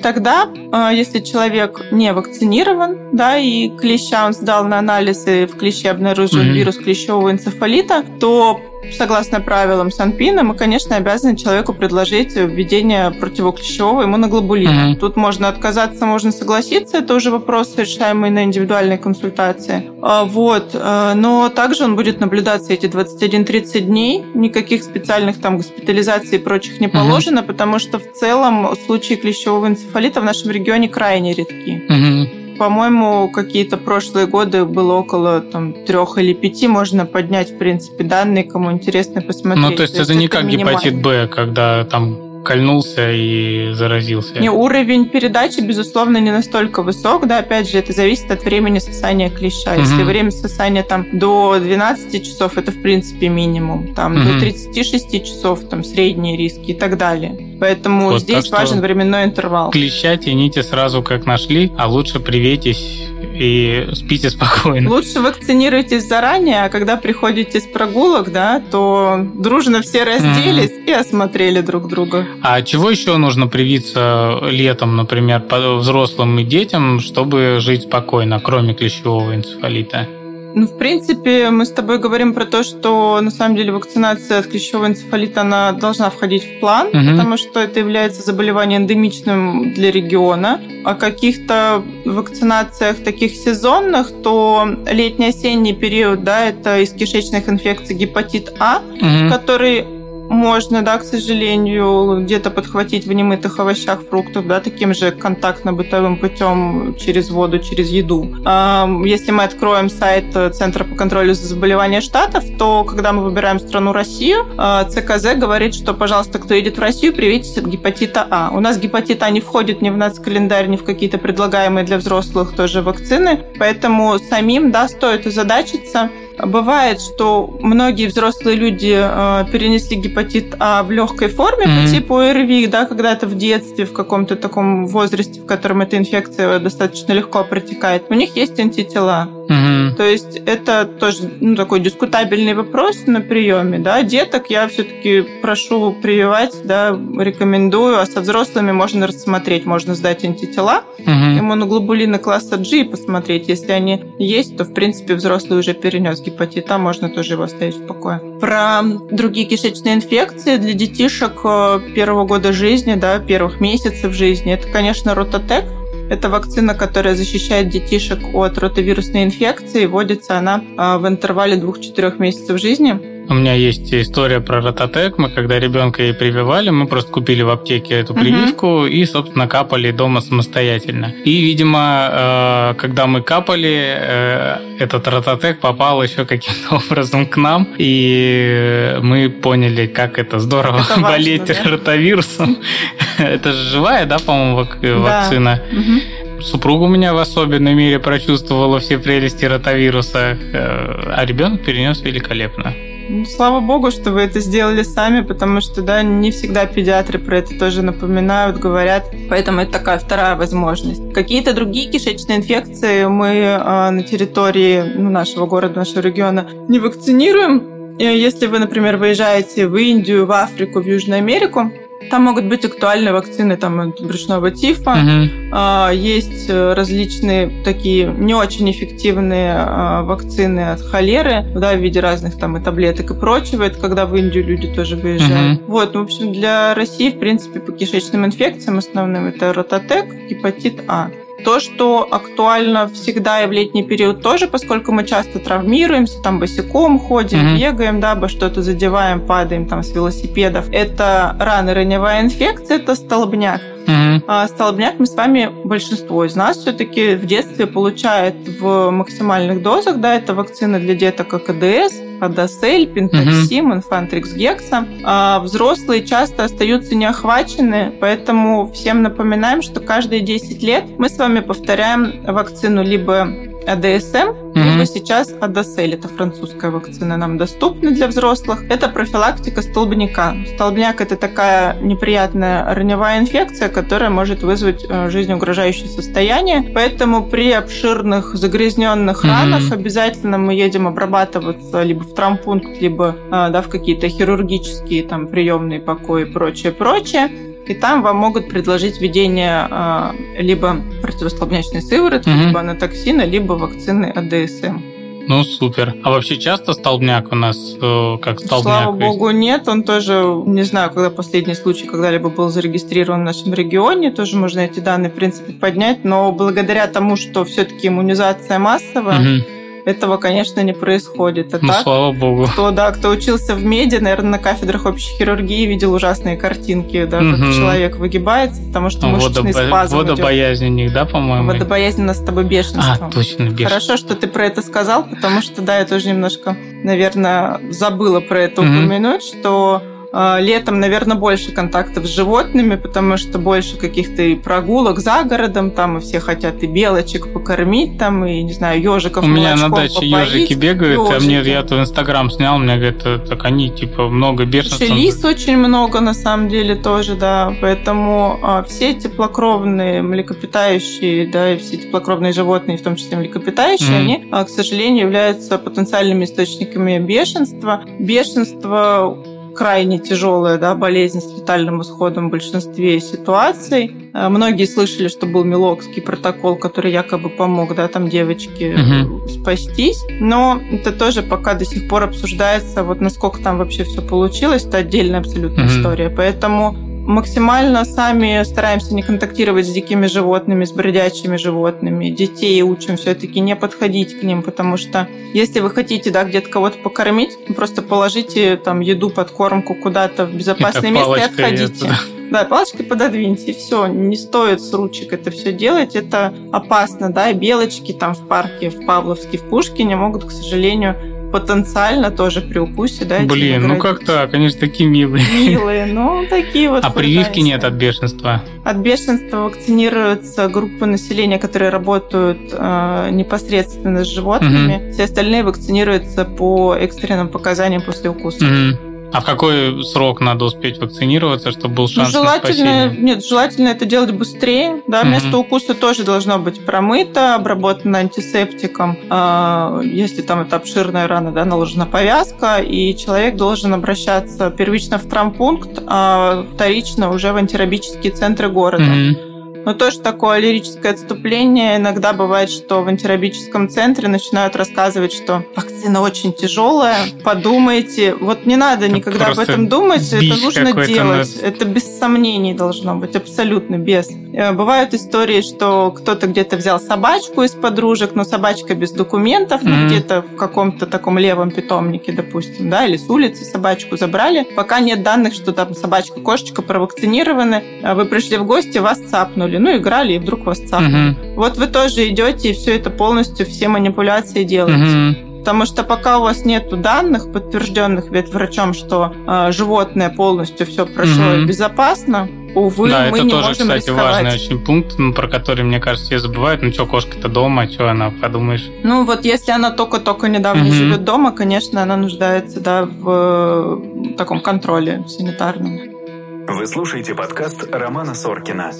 Тогда, а, если человек не вакцинирован, да, и клеща он сдал на анализ, и в клеще обнаружен mm-hmm. вирус клещевого энцефалита, то согласно правилам Санпина, мы, конечно, обязаны человеку предложить введение противоклещевого иммуноглобулина. Угу. Тут можно отказаться, можно согласиться, это уже вопрос, решаемый на индивидуальной консультации. А, вот. А, но также он будет наблюдаться эти 21-30 дней, никаких специальных там госпитализаций и прочих не положено, угу. потому что в целом случаи клещевого энцефалита в нашем регионе крайне редки. Угу. По-моему, какие-то прошлые годы было около там, трех или пяти. Можно поднять, в принципе, данные, кому интересно посмотреть. Ну, то есть, то есть это не как гепатит Б, когда там кольнулся и заразился. Не, уровень передачи, безусловно, не настолько высок, да, опять же, это зависит от времени сосания клеща. Угу. Если время сосания там до 12 часов, это, в принципе, минимум, там угу. до 36 часов, там, средние риски и так далее. Поэтому вот, здесь важен временной интервал. Клеща тяните сразу, как нашли, а лучше привейтесь и спите спокойно. Лучше вакцинируйтесь заранее, а когда приходите с прогулок, да, то дружно все разделись mm-hmm. и осмотрели друг друга. А чего еще нужно привиться летом, например, взрослым и детям, чтобы жить спокойно, кроме клещевого энцефалита? Ну, в принципе, мы с тобой говорим про то, что на самом деле вакцинация от клещевого энцефалита она должна входить в план, угу. потому что это является заболеванием эндемичным для региона. О каких-то вакцинациях таких сезонных, то летний-осенний период, да, это из кишечных инфекций гепатит А, угу. который можно, да, к сожалению, где-то подхватить в немытых овощах, фруктах, да, таким же контактно-бытовым путем через воду, через еду. Если мы откроем сайт Центра по контролю за заболевания штатов, то когда мы выбираем страну Россию, а, ЦКЗ говорит, что, пожалуйста, кто едет в Россию, привитесь от гепатита А. У нас гепатит А не входит ни в нацкалендарь, ни в какие-то предлагаемые для взрослых тоже вакцины, поэтому самим, да, стоит озадачиться, Бывает, что многие взрослые люди э, перенесли гепатит А в легкой форме mm-hmm. по типу ОРВИ, да, когда-то в детстве, в каком-то таком возрасте, в котором эта инфекция достаточно легко протекает. У них есть антитела. Mm-hmm. То есть это тоже ну, такой дискутабельный вопрос на приеме. Да? Деток я все-таки прошу прививать, да, рекомендую, а со взрослыми можно рассмотреть, можно сдать антитела, mm-hmm. иммуноглобулины класса G и посмотреть. Если они есть, то, в принципе, взрослый уже перенес гепатита, можно тоже его оставить в покое. Про другие кишечные инфекции для детишек э, первого года жизни, да, первых месяцев жизни, это, конечно, рототек, это вакцина, которая защищает детишек от ротовирусной инфекции. Вводится она э, в интервале 2-4 месяцев жизни. У меня есть история про рототек. Мы когда ребенка ей прививали, мы просто купили в аптеке эту прививку угу. и, собственно, капали дома самостоятельно. И, видимо, э, когда мы капали, э, этот рототек попал еще каким-то образом к нам, и мы поняли, как это здорово это важно, болеть да? ротовирусом. Это же живая, да, по-моему, вакцина? Супруга у меня в особенной мере прочувствовала все прелести ротавируса, э, а ребенок перенес великолепно. Ну, слава богу, что вы это сделали сами, потому что, да, не всегда педиатры про это тоже напоминают, говорят. Поэтому это такая вторая возможность. Какие-то другие кишечные инфекции мы э, на территории ну, нашего города, нашего региона не вакцинируем. Если вы, например, выезжаете в Индию, в Африку, в Южную Америку, там могут быть актуальны вакцины там, от брюшного тифа. Угу. Есть э, различные такие не очень эффективные а, вакцины от холеры, да, в виде разных там и таблеток и прочего. Это когда в Индию люди тоже выезжают. Угу. Вот, ну, в общем, для России, в принципе, по кишечным инфекциям основным это рототек, гепатит А. То, что актуально всегда и в летний период тоже, поскольку мы часто травмируемся, там босиком ходим, mm-hmm. бегаем, да, обо что-то задеваем, падаем там с велосипедов. Это рано раневая инфекция, это столбняк. Mm-hmm. А столбняк мы с вами, большинство из нас все-таки в детстве получает в максимальных дозах, да, это вакцина для деток АКДС, Адосель, Пентаксим, mm-hmm. Инфантрикс Гекса. А взрослые часто остаются неохвачены, поэтому всем напоминаем, что каждые 10 лет мы с вами повторяем вакцину либо АДСМ, mm-hmm. либо сейчас Адосель. Это французская вакцина, нам доступна для взрослых. Это профилактика столбняка. Столбняк – это такая неприятная раневая инфекция, которая может вызвать э, жизнеугрожающее состояние. Поэтому при обширных загрязненных mm-hmm. ранах обязательно мы едем обрабатываться либо в травмпункт, либо э, да, в какие-то хирургические там приемные покои и прочее, прочее. И там вам могут предложить введение э, либо противостолбнячной сыворотки, mm-hmm. либо анатоксина, либо вакцины АДСМ. Ну, супер. А вообще часто столбняк у нас э, как столбняк? Слава богу, нет. Он тоже, не знаю, когда последний случай когда-либо был зарегистрирован в нашем регионе, тоже можно эти данные, в принципе, поднять, но благодаря тому, что все-таки иммунизация массовая, угу этого, конечно, не происходит. А ну, так, слава богу. Кто, да, кто учился в меди, наверное, на кафедрах общей хирургии видел ужасные картинки, да, угу. как человек выгибается, потому что мышечный Водобо... спазм Водобоязнь у них, да, по-моему? Водобоязнь у нас с тобой бешенство. А, точно, бешенство. Хорошо, что ты про это сказал, потому что, да, я тоже немножко, наверное, забыла про это угу. упомянуть, что летом, наверное, больше контактов с животными, потому что больше каких-то и прогулок за городом, там и все хотят и белочек покормить, там и, не знаю, ежиков У меня на даче ежики бегают, ежики. а мне я в Инстаграм снял, мне говорят, так они, типа, много бешенства. Лис очень много, на самом деле, тоже, да, поэтому а, все теплокровные млекопитающие, да, и все теплокровные животные, в том числе млекопитающие, mm-hmm. они, а, к сожалению, являются потенциальными источниками бешенства. Бешенство крайне тяжелая да, болезнь с летальным исходом в большинстве ситуаций. Э, многие слышали, что был Милокский протокол, который якобы помог да, там девочке угу. спастись. Но это тоже пока до сих пор обсуждается, вот насколько там вообще все получилось. Это отдельная абсолютно угу. история. Поэтому максимально сами стараемся не контактировать с дикими животными, с бродячими животными. Детей учим все-таки не подходить к ним, потому что если вы хотите да, где-то кого-то покормить, просто положите там еду, подкормку куда-то в безопасное это место и отходите. Это, да. палочкой пододвиньте, и все. Не стоит с ручек это все делать. Это опасно, да, белочки там в парке, в Павловске, в Пушкине могут, к сожалению, потенциально тоже при укусе, да? Блин, ну как так? Они же такие милые. Милые, ну такие вот. А прививки нет от бешенства? От бешенства вакцинируются группы населения, которые работают э, непосредственно с животными. Угу. Все остальные вакцинируются по экстренным показаниям после укуса. Угу. А в какой срок надо успеть вакцинироваться, чтобы был шанс ну, желательно, на спасение? Нет, желательно это делать быстрее. Да, mm место укуса тоже должно быть промыто, обработано антисептиком. А, если там это обширная рана, да, наложена повязка, и человек должен обращаться первично в травмпункт, а вторично уже в антирабические центры города. mm но тоже такое лирическое отступление. Иногда бывает, что в антирабическом центре начинают рассказывать, что вакцина очень тяжелая, подумайте. Вот не надо это никогда об этом думать, это нужно делать. На... Это без сомнений должно быть, абсолютно без. Э, бывают истории, что кто-то где-то взял собачку из подружек, но собачка без документов, mm-hmm. ну, где-то в каком-то таком левом питомнике, допустим, да, или с улицы собачку забрали. Пока нет данных, что там собачка, кошечка провакцинированы, а вы пришли в гости, вас цапнули ну, играли, и вдруг вас цапнули. Угу. Вот вы тоже идете и все это полностью, все манипуляции делаете. Угу. Потому что пока у вас нет данных, подтвержденных ведь врачом, что э, животное полностью все прошло угу. безопасно, увы, да, мы это не тоже, можем кстати, рисковать. важный очень пункт, про который, мне кажется, все забывают. Ну что, кошка-то дома, что она, подумаешь? Ну вот если она только-только недавно угу. живет дома, конечно, она нуждается да, в э, таком контроле санитарном. Вы слушаете подкаст Романа Соркина.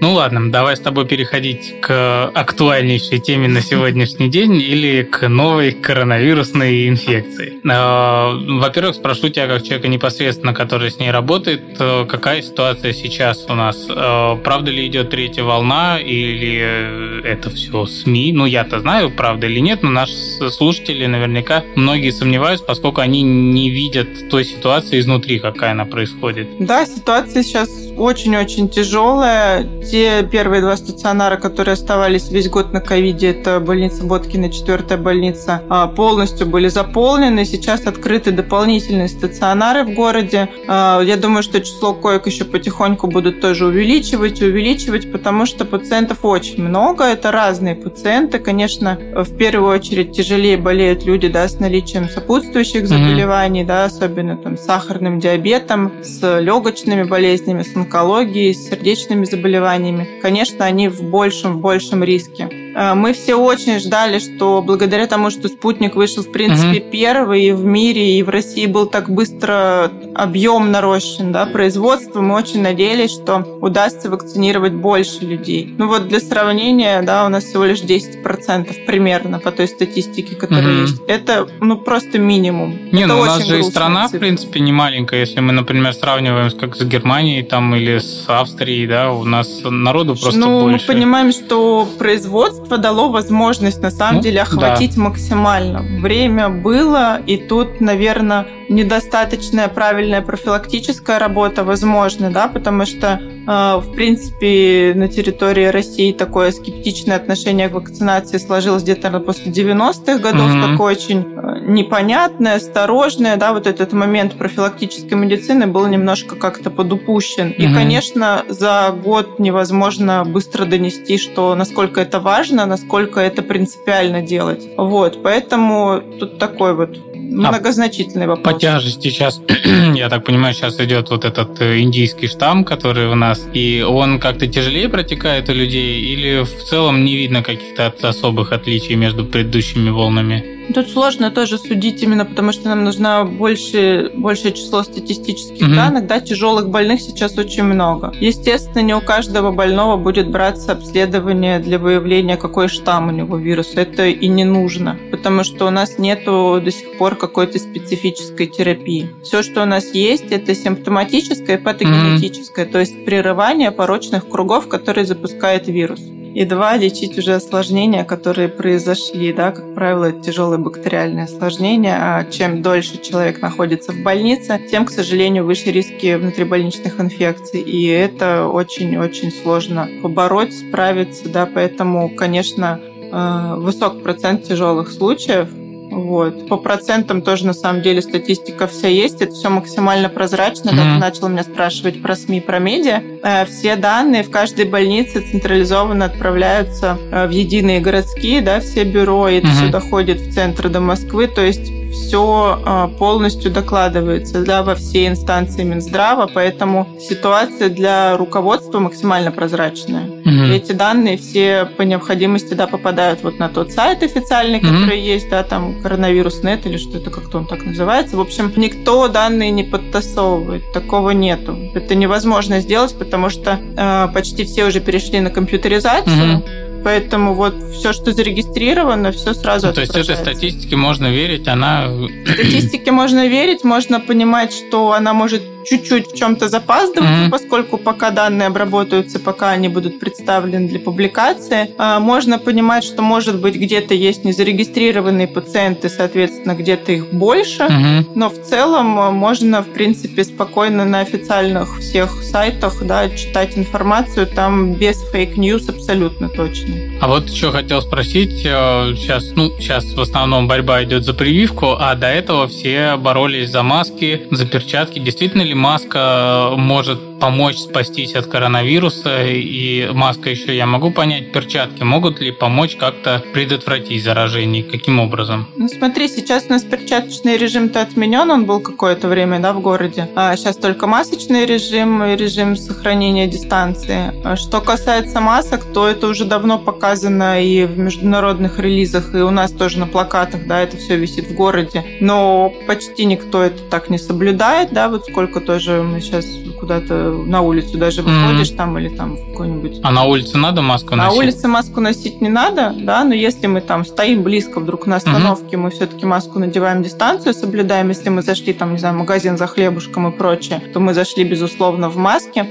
Ну ладно, давай с тобой переходить к актуальнейшей теме на сегодняшний день или к новой коронавирусной инфекции. А, во-первых, спрошу тебя, как человека непосредственно, который с ней работает, э, какая ситуация сейчас у нас? Э, правда ли идет третья волна или это все СМИ? Ну, я-то знаю, правда или нет, но наши слушатели наверняка многие сомневаются, поскольку они не видят той ситуации изнутри, какая она происходит. Да, ситуация сейчас очень-очень тяжелая те первые два стационара, которые оставались весь год на ковиде, это больница Боткина, четвертая больница, а, полностью были заполнены. Сейчас открыты дополнительные стационары в городе. А, я думаю, что число коек еще потихоньку будут тоже увеличивать и увеличивать, потому что пациентов очень много. Это разные пациенты. Конечно, в первую очередь тяжелее болеют люди да, с наличием сопутствующих заболеваний, mm-hmm. да, особенно там, с сахарным диабетом, с легочными болезнями, с онкологией, с сердечными заболеваниями конечно, они в большем, большем риске. Э, мы все очень ждали, что благодаря тому, что спутник вышел, в принципе, угу. первый и в мире, и в России был так быстро объем нарощен, да, производство. Мы очень надеялись, что удастся вакцинировать больше людей. Ну вот для сравнения, да, у нас всего лишь 10% примерно по той статистике, которая угу. есть. Это, ну, просто минимум. Не, Это ну у нас же и страна, цифры. в принципе, не маленькая. Если мы, например, сравниваем как с Германией там или с Австрией, да, у нас народу просто ну, больше. мы понимаем, что производство дало возможность, на самом ну, деле, охватить да. максимально. Время было, и тут, наверное, недостаточная правильная профилактическая работа возможна, да, потому что в принципе, на территории России такое скептичное отношение к вакцинации сложилось где-то после 90-х годов, mm-hmm. такое очень а, непонятное, осторожное, да, вот этот момент профилактической медицины был немножко как-то подупущен. Mm-hmm. И, конечно, за год невозможно быстро донести, что насколько это важно, насколько это принципиально делать. Вот, поэтому тут такой вот многозначительный вопрос. По тяжести сейчас, я так понимаю, сейчас идет вот этот э, индийский штамм, который у нас, и он как-то тяжелее протекает у людей, или в целом не видно каких-то особых отличий между предыдущими волнами? Тут сложно тоже судить именно потому, что нам нужно больше, большее число статистических mm-hmm. данных. Да, тяжелых больных сейчас очень много. Естественно, не у каждого больного будет браться обследование для выявления, какой штамм у него вируса. Это и не нужно, потому что у нас нету до сих пор какой-то специфической терапии. Все, что у нас есть, это симптоматическое и патогенетическое, mm-hmm. то есть прерывание порочных кругов, которые запускает вирус и два, лечить уже осложнения, которые произошли, да, как правило, это тяжелые бактериальные осложнения, а чем дольше человек находится в больнице, тем, к сожалению, выше риски внутрибольничных инфекций, и это очень-очень сложно побороть, справиться, да, поэтому, конечно, э, высок процент тяжелых случаев, вот. По процентам тоже на самом деле статистика вся есть. Это все максимально прозрачно. Mm-hmm. ты начал меня спрашивать про СМИ, про медиа. Э, все данные в каждой больнице централизованно отправляются э, в единые городские, да, все бюро, и это mm-hmm. все доходит в центр до Москвы. То есть все а, полностью докладывается да, во все инстанции Минздрава, поэтому ситуация для руководства максимально прозрачная. Угу. Эти данные все по необходимости да, попадают вот на тот сайт официальный, угу. который есть, да, там коронавирус.нет или что это как-то он так называется. В общем, никто данные не подтасовывает, такого нету. Это невозможно сделать, потому что э, почти все уже перешли на компьютеризацию. Угу Поэтому вот все, что зарегистрировано, все сразу ну, То есть этой статистике можно верить, она... Статистике можно верить, можно понимать, что она может чуть-чуть в чем-то запаздывать, mm-hmm. поскольку пока данные обработаются, пока они будут представлены для публикации, а, можно понимать, что может быть где-то есть незарегистрированные пациенты, соответственно, где-то их больше, mm-hmm. но в целом а, можно, в принципе, спокойно на официальных всех сайтах да, читать информацию, там без fake news абсолютно точно. А вот еще хотел спросить, сейчас, э, ну, сейчас в основном борьба идет за прививку, а до этого все боролись за маски, за перчатки. Действительно ли маска может помочь спастись от коронавируса? И маска еще, я могу понять, перчатки могут ли помочь как-то предотвратить заражение? Каким образом? Ну, смотри, сейчас у нас перчаточный режим-то отменен, он был какое-то время, да, в городе. А сейчас только масочный режим и режим сохранения дистанции. А что касается масок, то это уже давно показано и в международных релизах, и у нас тоже на плакатах, да, это все висит в городе. Но почти никто это так не соблюдает, да, вот сколько тоже мы сейчас куда-то на улицу даже выходишь mm-hmm. там или там в какой-нибудь... А на улице надо маску носить? На улице маску носить не надо, да, но если мы там стоим близко вдруг на остановке, mm-hmm. мы все-таки маску надеваем, дистанцию соблюдаем. Если мы зашли там, не знаю, магазин за хлебушком и прочее, то мы зашли, безусловно, в маске.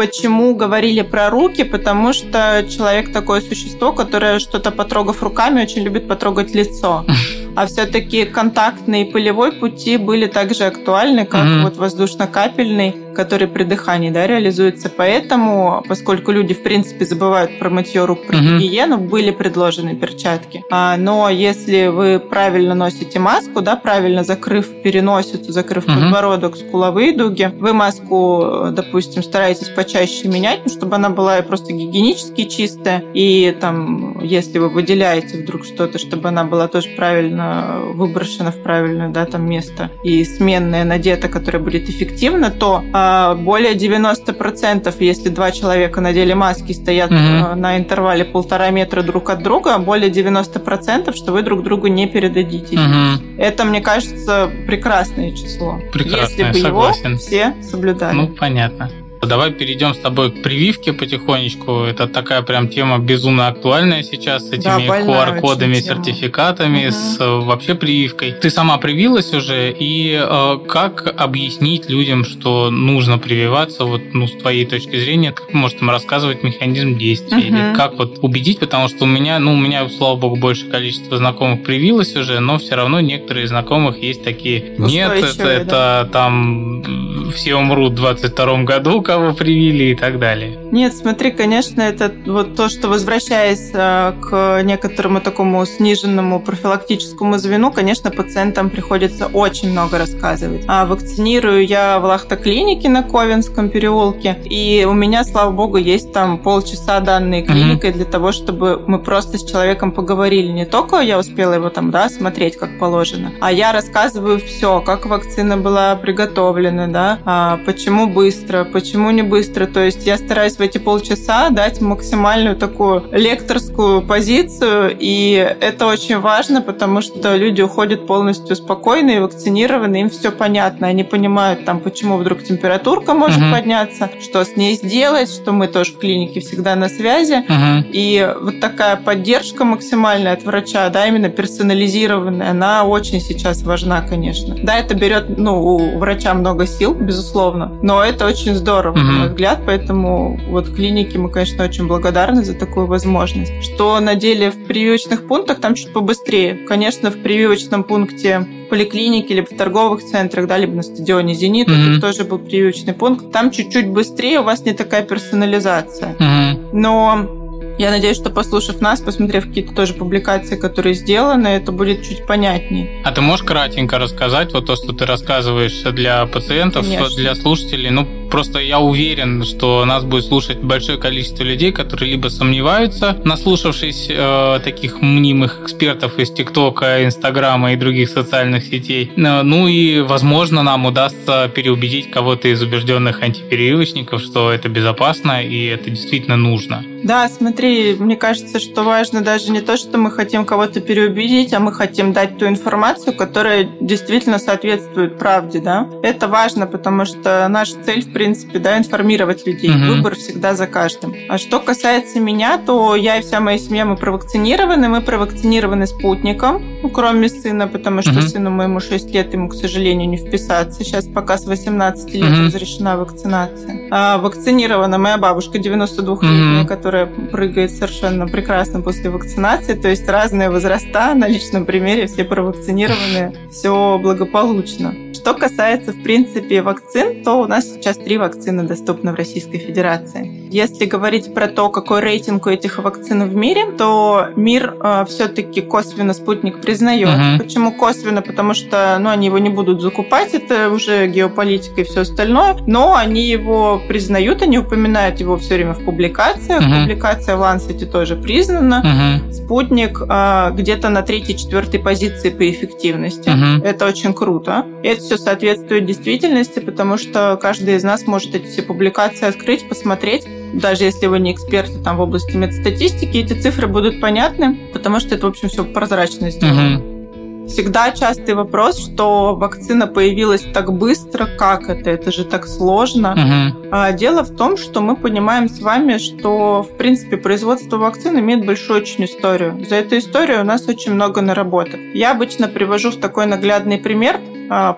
Почему говорили про руки? Потому что человек такое существо, которое что-то потрогав руками, очень любит потрогать лицо. А все-таки контактные и полевой пути были также актуальны, как mm-hmm. вот воздушно-капельный который при дыхании да, реализуется. Поэтому, поскольку люди, в принципе, забывают про мытье рук, про угу. гигиену, были предложены перчатки. А, но если вы правильно носите маску, да, правильно закрыв переносицу, закрыв угу. подбородок, скуловые дуги, вы маску, допустим, стараетесь почаще менять, ну, чтобы она была просто гигиенически чистая и там если вы выделяете вдруг что-то, чтобы она была тоже правильно выброшена в правильное да, там место и сменная надета, которая будет эффективна, то а, более 90%, если два человека надели маски, стоят mm-hmm. на интервале полтора метра друг от друга, более 90%, что вы друг другу не передадите. Mm-hmm. Это, мне кажется, прекрасное число. Прекрасное, если бы согласен. его все соблюдали. Ну, понятно. Давай перейдем с тобой к прививке потихонечку. Это такая прям тема безумно актуальная сейчас с этими да, QR-кодами, сертификатами, угу. с вообще прививкой. Ты сама привилась уже, и э, как объяснить людям, что нужно прививаться, вот, ну, с твоей точки зрения, как может им рассказывать механизм действия, угу. или как вот убедить, потому что у меня, ну, у меня, слава богу, больше количество знакомых привилось уже, но все равно некоторые знакомых есть такие, нет, это, да. это там все умрут в 22 году, кого привили и так далее. Нет, смотри, конечно, это вот то, что возвращаясь э, к некоторому такому сниженному профилактическому звену, конечно, пациентам приходится очень много рассказывать. А вакцинирую я в Лахта-клинике на Ковенском переулке, и у меня, слава богу, есть там полчаса данной клиникой mm-hmm. для того, чтобы мы просто с человеком поговорили. Не только я успела его там, да, смотреть как положено, а я рассказываю все, как вакцина была приготовлена, да, а почему быстро, почему почему не быстро. То есть я стараюсь в эти полчаса дать максимальную такую лекторскую позицию, и это очень важно, потому что люди уходят полностью спокойные, вакцинированные, им все понятно. Они понимают, там, почему вдруг температурка может угу. подняться, что с ней сделать, что мы тоже в клинике всегда на связи. Угу. И вот такая поддержка максимальная от врача, да, именно персонализированная, она очень сейчас важна, конечно. Да, это берет, ну, у врача много сил, безусловно, но это очень здорово здорово, mm-hmm. на мой взгляд. Поэтому вот клинике мы, конечно, очень благодарны за такую возможность. Что на деле в прививочных пунктах там чуть побыстрее. Конечно, в прививочном пункте поликлинике, либо в торговых центрах, да, либо на стадионе «Зенит», mm-hmm. это тоже был прививочный пункт. Там чуть-чуть быстрее, у вас не такая персонализация. Mm-hmm. Но я надеюсь, что послушав нас, посмотрев какие-то тоже публикации, которые сделаны, это будет чуть понятнее. А ты можешь кратенько рассказать вот то, что ты рассказываешь для пациентов, Конечно. для слушателей? Ну, Просто я уверен, что нас будет слушать большое количество людей, которые либо сомневаются, наслушавшись э, таких мнимых экспертов из ТикТока, Инстаграма и других социальных сетей. Э, ну и, возможно, нам удастся переубедить кого-то из убежденных антиперевивочников, что это безопасно и это действительно нужно. Да, смотри, мне кажется, что важно даже не то, что мы хотим кого-то переубедить, а мы хотим дать ту информацию, которая действительно соответствует правде, да. Это важно, потому что наша цель, в принципе, да, информировать людей. Угу. Выбор всегда за каждым. А что касается меня, то я и вся моя семья, мы провакцинированы. Мы провакцинированы спутником, ну, кроме сына, потому что угу. сыну моему 6 лет, ему, к сожалению, не вписаться. Сейчас пока с 18 лет угу. разрешена вакцинация. А, вакцинирована моя бабушка 92-летняя, угу. которая прыгает совершенно прекрасно после вакцинации. То есть разные возраста, на личном примере все провакцинированы, все благополучно. Что касается, в принципе, вакцин, то у нас сейчас три вакцины доступны в Российской Федерации. Если говорить про то, какой рейтинг у этих вакцин в мире, то мир э, все-таки косвенно спутник признает. Uh-huh. Почему косвенно? Потому что ну, они его не будут закупать, это уже геополитика и все остальное, но они его признают, они упоминают его все время в публикациях. Uh-huh. Публикация в тоже признана. Uh-huh. Спутник э, где-то на третьей-четвертой позиции по эффективности. Uh-huh. Это очень круто. И это все соответствует действительности, потому что каждый из нас может эти все публикации открыть, посмотреть. Даже если вы не эксперты там в области медстатистики, эти цифры будут понятны, потому что это, в общем, все прозрачно сделано. Угу. Всегда частый вопрос, что вакцина появилась так быстро, как это? Это же так сложно. Угу. Дело в том, что мы понимаем с вами, что, в принципе, производство вакцин имеет большую очень историю. За эту историю у нас очень много наработок. Я обычно привожу в такой наглядный пример а,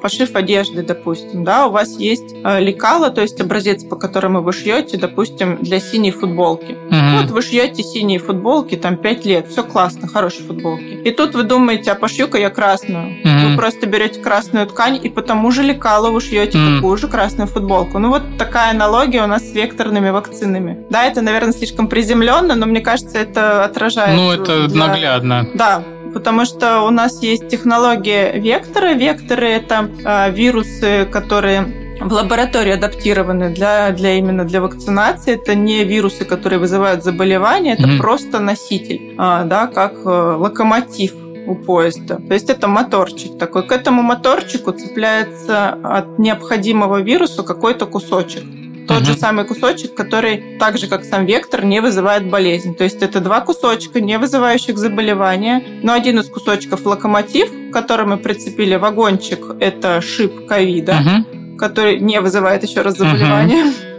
пошив одежды, допустим, да, у вас есть а, лекало, то есть образец, по которому вы шьете, допустим, для синей футболки. Угу. Вот вы шьете синие футболки, там 5 лет, все классно, хорошие футболки. И тут вы думаете, а пошью-ка я красную. Угу. Вы просто берете красную ткань и по тому же лекалу вы шьете угу. такую же красную футболку. Ну вот такая аналогия у нас с векторными вакцинами. Да, это, наверное, слишком приземленно, но мне кажется, это отражает. Ну, это для... наглядно. Да, потому что у нас есть технология вектора. Векторы — это э, вирусы, которые в лаборатории адаптированы для, для именно для вакцинации. Это не вирусы, которые вызывают заболевания, это mm-hmm. просто носитель, а, да, как э, локомотив у поезда. То есть это моторчик такой. К этому моторчику цепляется от необходимого вируса какой-то кусочек. Тот же самый кусочек, который, так же как сам вектор, не вызывает болезнь. То есть это два кусочка, не вызывающих заболевания. Но один из кусочков локомотив, к которому мы прицепили вагончик, это шип ковида, который не вызывает еще раз заболевания. Uh-huh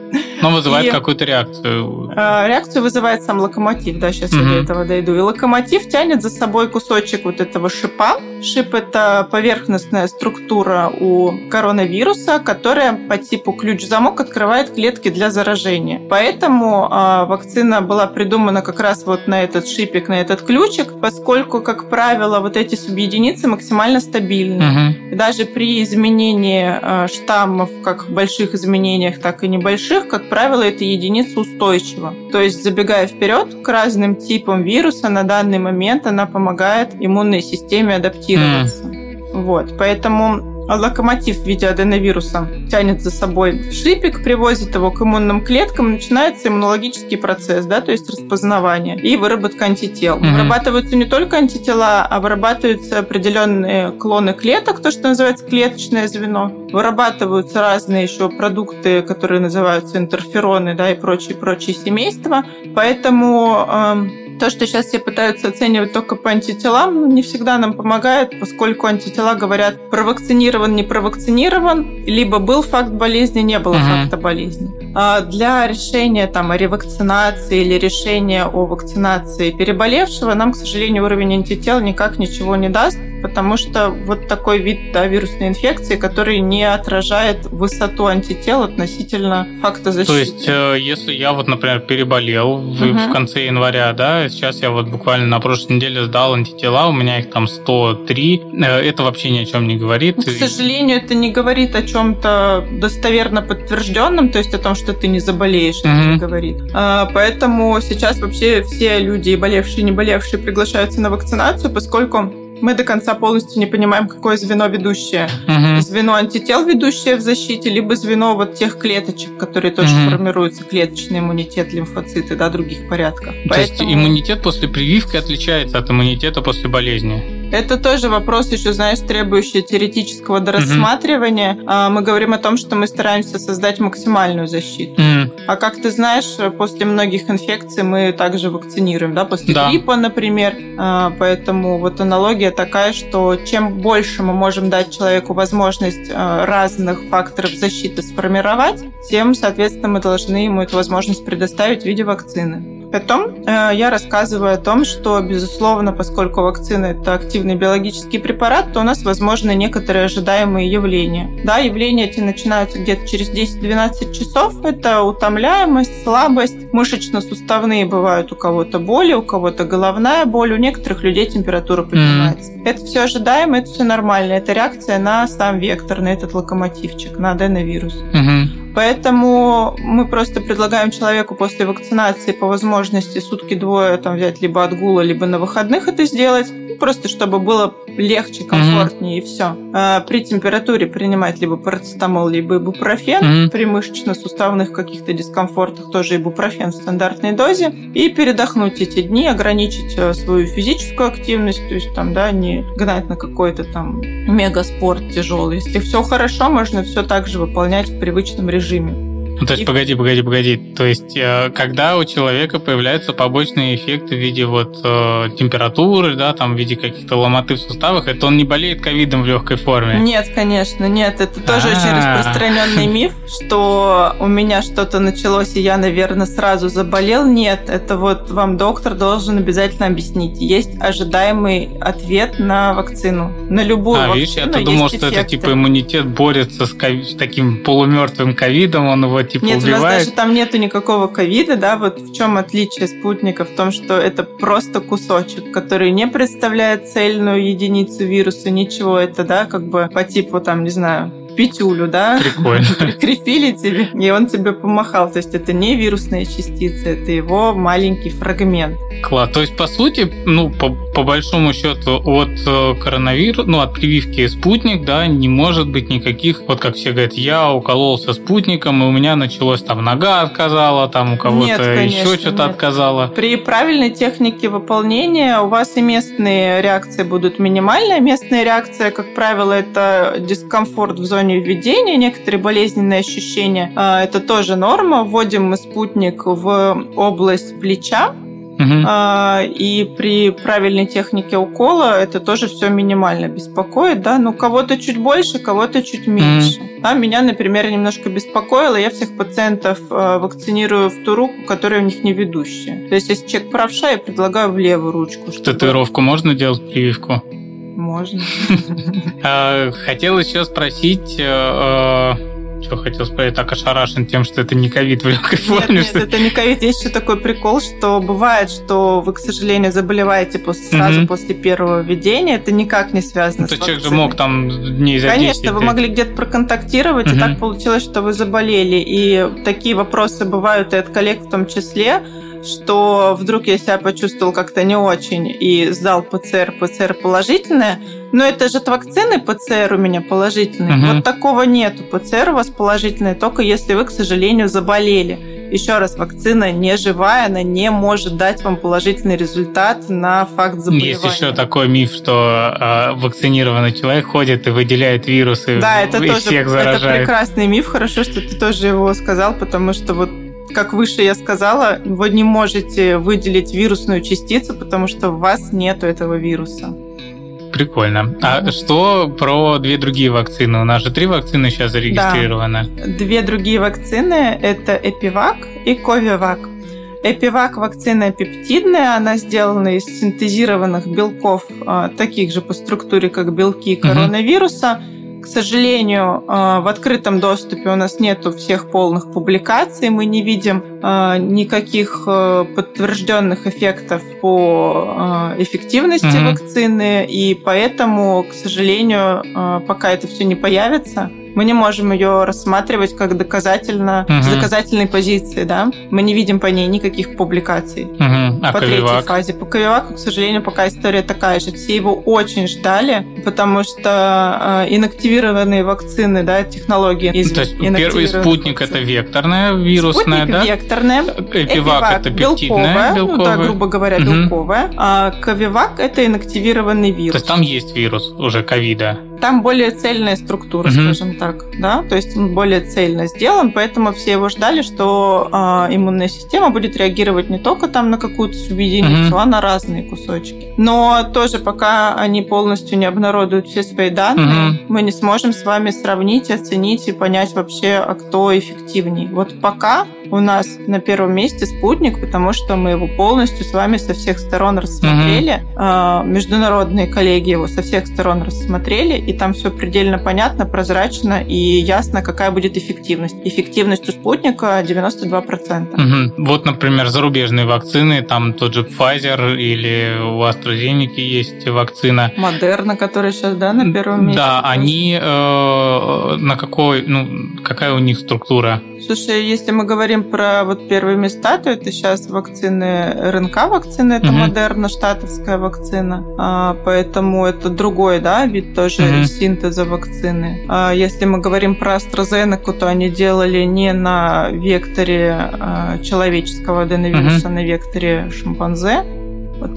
но вызывает и, какую-то реакцию. Э, реакцию вызывает сам локомотив, да, сейчас mm-hmm. я до этого дойду. И локомотив тянет за собой кусочек вот этого шипа. Шип – это поверхностная структура у коронавируса, которая по типу ключ-замок открывает клетки для заражения. Поэтому э, вакцина была придумана как раз вот на этот шипик, на этот ключик, поскольку, как правило, вот эти субъединицы максимально стабильны. И даже при изменении э, штаммов, как больших изменениях, так и небольших, как правило, это единица устойчива. То есть, забегая вперед к разным типам вируса, на данный момент она помогает иммунной системе адаптироваться. Mm. Вот, поэтому локомотив в виде аденовируса тянет за собой шипик, привозит его к иммунным клеткам, начинается иммунологический процесс, да, то есть распознавание и выработка антител. Mm-hmm. Вырабатываются не только антитела, а вырабатываются определенные клоны клеток, то, что называется клеточное звено. Вырабатываются разные еще продукты, которые называются интерфероны, да, и прочие-прочие семейства. Поэтому э, то, что сейчас все пытаются оценивать только по антителам, ну, не всегда нам помогает, поскольку антитела говорят, провакцинирован, не провакцинирован, либо был факт болезни, не было uh-huh. факта болезни. А для решения там, о ревакцинации или решения о вакцинации переболевшего нам, к сожалению, уровень антител никак ничего не даст, потому что вот такой вид да, вирусной инфекции, который не отражает высоту антител относительно факта защиты. То есть, э, если я вот, например, переболел угу. в конце января, да, сейчас я вот буквально на прошлой неделе сдал антитела, у меня их там 103, э, это вообще ни о чем не говорит. К сожалению, это не говорит о чем-то достоверно подтвержденном, то есть о том, что ты не заболеешь, это не говорит. А, поэтому сейчас вообще все люди, болевшие и не болевшие, приглашаются на вакцинацию, поскольку мы до конца полностью не понимаем, какое звено ведущее. Угу. Звено антител, ведущее в защите, либо звено вот тех клеточек, которые тоже угу. формируются, клеточный иммунитет, лимфоциты, да, других порядков. То Поэтому... есть иммунитет после прививки отличается от иммунитета после болезни? Это тоже вопрос еще, знаешь, требующий теоретического дорассматривания. Mm-hmm. Мы говорим о том, что мы стараемся создать максимальную защиту. Mm-hmm. А как ты знаешь, после многих инфекций мы также вакцинируем, да, после да. гриппа, например. А, поэтому вот аналогия такая, что чем больше мы можем дать человеку возможность а, разных факторов защиты сформировать, тем, соответственно, мы должны ему эту возможность предоставить в виде вакцины. Потом э, я рассказываю о том, что, безусловно, поскольку вакцина – это активный биологический препарат, то у нас возможны некоторые ожидаемые явления. Да, явления эти начинаются где-то через 10-12 часов. Это утомляемость, слабость, мышечно-суставные бывают у кого-то боли, у кого-то головная боль, у некоторых людей температура поднимается. Mm-hmm. Это все ожидаемо, это все нормально. Это реакция на сам вектор, на этот локомотивчик, на аденовирус. Mm-hmm. Поэтому мы просто предлагаем человеку после вакцинации по возможности сутки-двое там взять либо отгула, либо на выходных это сделать, просто чтобы было легче, комфортнее mm-hmm. и все. А при температуре принимать либо парацетамол, либо ибупрофен. Mm-hmm. При мышечно-суставных каких-то дискомфортах тоже ибупрофен в стандартной дозе. И передохнуть эти дни, ограничить э, свою физическую активность, то есть там, да, не гнать на какой-то там мегаспорт тяжелый. Если все хорошо, можно все так же выполнять в привычном режиме. Ну, то есть, и... погоди, погоди, погоди. То есть, э, когда у человека появляются побочные эффекты в виде вот э, температуры, да, там в виде каких-то ломоты в суставах, это он не болеет ковидом в легкой форме? Нет, конечно, нет. Это тоже очень а. распространенный миф, что у меня что-то началось, и я, наверное, сразу заболел. Нет, это вот вам доктор должен обязательно объяснить. Есть ожидаемый ответ на вакцину. На любую а, вакцину видишь, я думал, что это типа иммунитет борется с таким полумертвым ковидом, он его типа Нет, убивает. у нас даже там нету никакого ковида, да, вот в чем отличие спутника? В том, что это просто кусочек, который не представляет цельную единицу вируса, ничего, это, да, как бы по типу, там, не знаю, петюлю, да? Прикольно. Прикрепили тебе, и он тебе помахал. То есть это не вирусная частица, это его маленький фрагмент. Класс. То есть, по сути, ну, по, по большому счету, от э, коронавируса, ну, от прививки спутник, да, не может быть никаких, вот как все говорят, я укололся спутником, и у меня началось там нога отказала, там у кого-то еще что-то отказала. При правильной технике выполнения у вас и местные реакции будут минимальные. Местная реакция, как правило, это дискомфорт в зоне введения, некоторые болезненные ощущения. А, это тоже норма. Вводим мы спутник в область плеча, Угу. и при правильной технике укола это тоже все минимально беспокоит, да, ну кого-то чуть больше, кого-то чуть меньше. Угу. А меня, например, немножко беспокоило, я всех пациентов а, вакцинирую в ту руку, которая у них не ведущая. То есть, если человек правша, я предлагаю в левую ручку. Чтобы... Татуировку можно делать прививку? Можно. А, хотел еще спросить э, э, что хотел сказать, так ошарашен тем, что это не ковид в легкой форме. Нет, нет, это не ковид. Есть еще такой прикол, что бывает, что вы, к сожалению, заболеваете после, сразу угу. после первого введения. Это никак не связано ну, с человек же мог там дней за Конечно, вы могли где-то проконтактировать, угу. и так получилось, что вы заболели. И такие вопросы бывают и от коллег в том числе что вдруг я себя почувствовал как-то не очень и сдал ПЦР, ПЦР положительное, но это же от вакцины ПЦР у меня положительный. Угу. Вот такого нету. ПЦР у вас положительный только если вы, к сожалению, заболели. Еще раз, вакцина не живая, она не может дать вам положительный результат на факт заболевания. Есть еще такой миф, что э, вакцинированный человек ходит и выделяет вирусы да, это тоже, всех заражает. Это прекрасный миф, хорошо, что ты тоже его сказал, потому что вот как выше я сказала, вы не можете выделить вирусную частицу, потому что у вас нет этого вируса. Прикольно. А что про две другие вакцины? У нас же три вакцины сейчас зарегистрированы. Да. Две другие вакцины – это Эпивак и Ковивак. Эпивак вакцина пептидная, она сделана из синтезированных белков, а, таких же по структуре, как белки коронавируса. Угу к сожалению, э, в открытом доступе у нас нету всех полных публикаций, мы не видим э, никаких э, подтвержденных эффектов по эффективности mm-hmm. вакцины, и поэтому, к сожалению, пока это все не появится, мы не можем ее рассматривать как доказательно, угу. с доказательной позиции, да. Мы не видим по ней никаких публикаций. Угу. А по Ковивак? третьей фазе. По Ковиваку, к сожалению, пока история такая же. Все его очень ждали, потому что э, инактивированные вакцины, да, технологии. Из, То есть первый спутник это векторная вирусная, спутник да? векторная. Эпивак, это пептидная, белковая, белковая. Ну, да, грубо говоря, угу. белковая. А Ковивак это инактивированный вирус. То есть там есть вирус уже ковида? Там более цельная структура, угу. скажем так, да, то есть он более цельно сделан, поэтому все его ждали, что э, иммунная система будет реагировать не только там на какую-то субъединицу, угу. а на разные кусочки. Но тоже пока они полностью не обнародуют все свои данные, угу. мы не сможем с вами сравнить, оценить и понять вообще, а кто эффективнее. Вот пока у нас на первом месте спутник, потому что мы его полностью с вами со всех сторон рассмотрели. Угу. Международные коллеги его со всех сторон рассмотрели, и там все предельно понятно, прозрачно и ясно, какая будет эффективность. Эффективность у спутника 92%. Угу. Вот, например, зарубежные вакцины, там тот же Pfizer или у AstraZeneca есть вакцина. Модерна, которая сейчас, да, на первом месте. Да, они э, на какой, ну, какая у них структура? Слушай, если мы говорим про вот первые места, то это сейчас вакцины РНК вакцины, это угу. Модерна, штатовская вакцина, а, поэтому это другой, да, вид тоже угу. синтеза вакцины. А, если мы говорим про AstraZeneca, то они делали не на векторе а, человеческого аденовируса, угу. на векторе шимпанзе,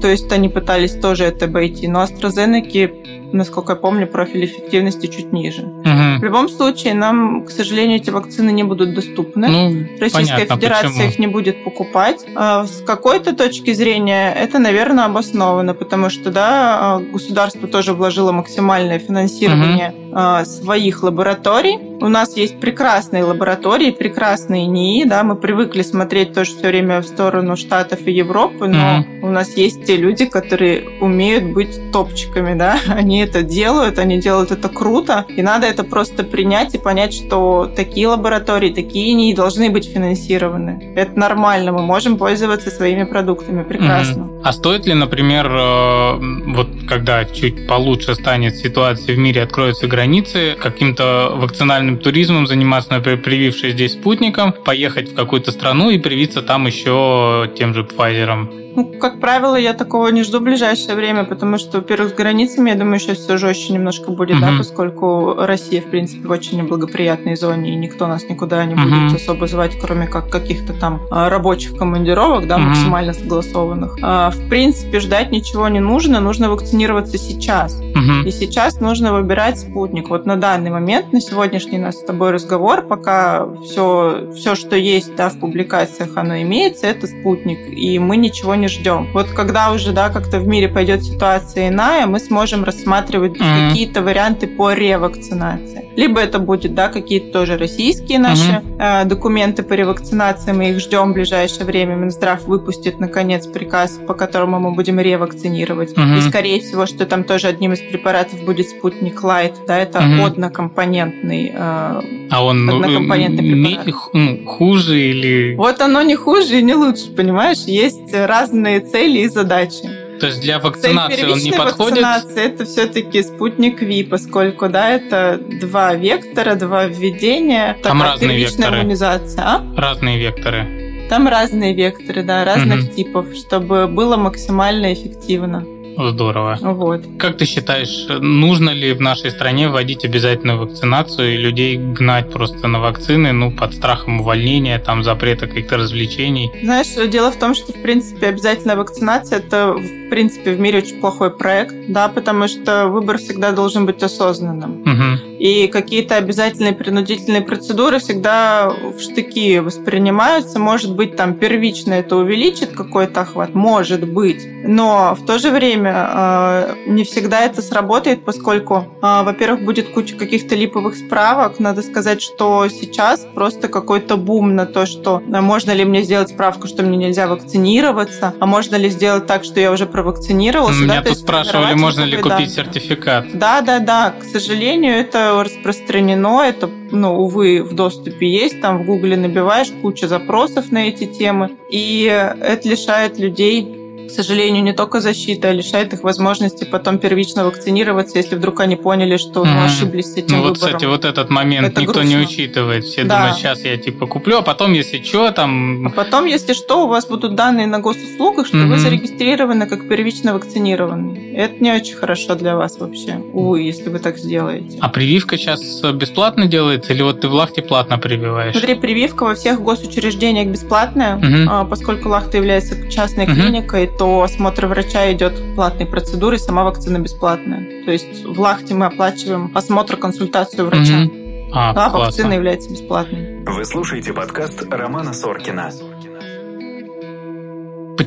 то есть они пытались тоже это обойти. Но AstraZeneca, насколько я помню, профиль эффективности чуть ниже. Угу. В любом случае, нам, к сожалению, эти вакцины не будут доступны. Ну, Российская понятно, Федерация почему. их не будет покупать. А с какой-то точки зрения это, наверное, обосновано, потому что да, государство тоже вложило максимальное финансирование угу. своих лабораторий У нас есть прекрасные лаборатории, прекрасные НИИ, да, мы привыкли смотреть тоже все время в сторону Штатов и Европы, но mm-hmm. у нас есть те люди, которые умеют быть топчиками, да, они это делают, они делают это круто, и надо это просто принять и понять, что такие лаборатории, такие НИИ должны быть финансированы. Это нормально, мы можем пользоваться своими продуктами, прекрасно. Mm-hmm. А стоит ли, например, э, вот когда чуть получше станет ситуация в мире, откроются границы, каким-то вакцинальным туризмом заниматься, например, привившись здесь спутником, поехать в какую-то страну и привиться там еще тем же Pfizer? Ну, как правило, я такого не жду в ближайшее время, потому что, во-первых, с границами, я думаю, сейчас все жестче немножко будет, угу. да, поскольку Россия, в принципе, в очень неблагоприятной зоне, и никто нас никуда не угу. будет особо звать, кроме как каких-то там а, рабочих командировок, да, угу. максимально согласованных. А, в принципе, ждать ничего не нужно, нужно вакцинироваться сейчас. Угу. И сейчас нужно выбирать спутник. Вот на данный момент, на сегодняшний нас с тобой разговор, пока все, все что есть, да, в публикациях, оно имеется, это спутник, и мы ничего не ждем. Вот когда уже, да, как-то в мире пойдет ситуация иная, мы сможем рассматривать mm-hmm. какие-то варианты по ревакцинации. Либо это будет, да, какие-то тоже российские наши mm-hmm. э, документы по ревакцинации, мы их ждем в ближайшее время. Минздрав выпустит, наконец, приказ, по которому мы будем ревакцинировать. Mm-hmm. И, скорее всего, что там тоже одним из препаратов будет спутник Лайт, да, это mm-hmm. однокомпонентный э, А он ну, однокомпонентный препарат. Ну, хуже или... Вот оно не хуже и не лучше, понимаешь? Есть разные разные цели и задачи. То есть для вакцинации он не подходит? вакцинация это все-таки спутник Ви, поскольку да, это два вектора, два введения. Там разные векторы. иммунизация. А? Разные векторы. Там разные векторы, да, разных угу. типов, чтобы было максимально эффективно. Здорово. Вот. Как ты считаешь, нужно ли в нашей стране вводить обязательную вакцинацию и людей гнать просто на вакцины, ну, под страхом увольнения, там, запрета каких-то развлечений? Знаешь, дело в том, что, в принципе, обязательная вакцинация – это, в принципе, в мире очень плохой проект, да, потому что выбор всегда должен быть осознанным. Угу. И какие-то обязательные принудительные процедуры всегда в штыки воспринимаются. Может быть, там первично это увеличит какой-то охват, может быть. Но в то же время э, не всегда это сработает, поскольку, э, во-первых, будет куча каких-то липовых справок. Надо сказать, что сейчас просто какой-то бум на то, что э, можно ли мне сделать справку, что мне нельзя вакцинироваться, а можно ли сделать так, что я уже провакцинировался. Меня да? тут спрашивали, можно ли купить да. сертификат. Да, да, да. К сожалению, это распространено, это, ну, увы, в доступе есть, там в Гугле набиваешь кучу запросов на эти темы, и это лишает людей к сожалению, не только защита, а лишает их возможности потом первично вакцинироваться, если вдруг они поняли, что ну, ошиблись с этим ну, выбором. вот, кстати, вот этот момент Это никто грустно. не учитывает. Все да. думают, сейчас я типа куплю, а потом, если что, там... А потом, если что, у вас будут данные на госуслугах, что mm-hmm. вы зарегистрированы как первично вакцинированный. Это не очень хорошо для вас вообще, увы, если вы так сделаете. А прививка сейчас бесплатно делается, или вот ты в Лахте платно прививаешь? Смотри, прививка во всех госучреждениях бесплатная, mm-hmm. поскольку Лахта является частной mm-hmm. клиникой, то осмотр врача идет платной процедурой, сама вакцина бесплатная. То есть в Лахте мы оплачиваем осмотр, консультацию врача. Угу. А, да, классно. вакцина является бесплатной. Вы слушаете подкаст Романа Соркина.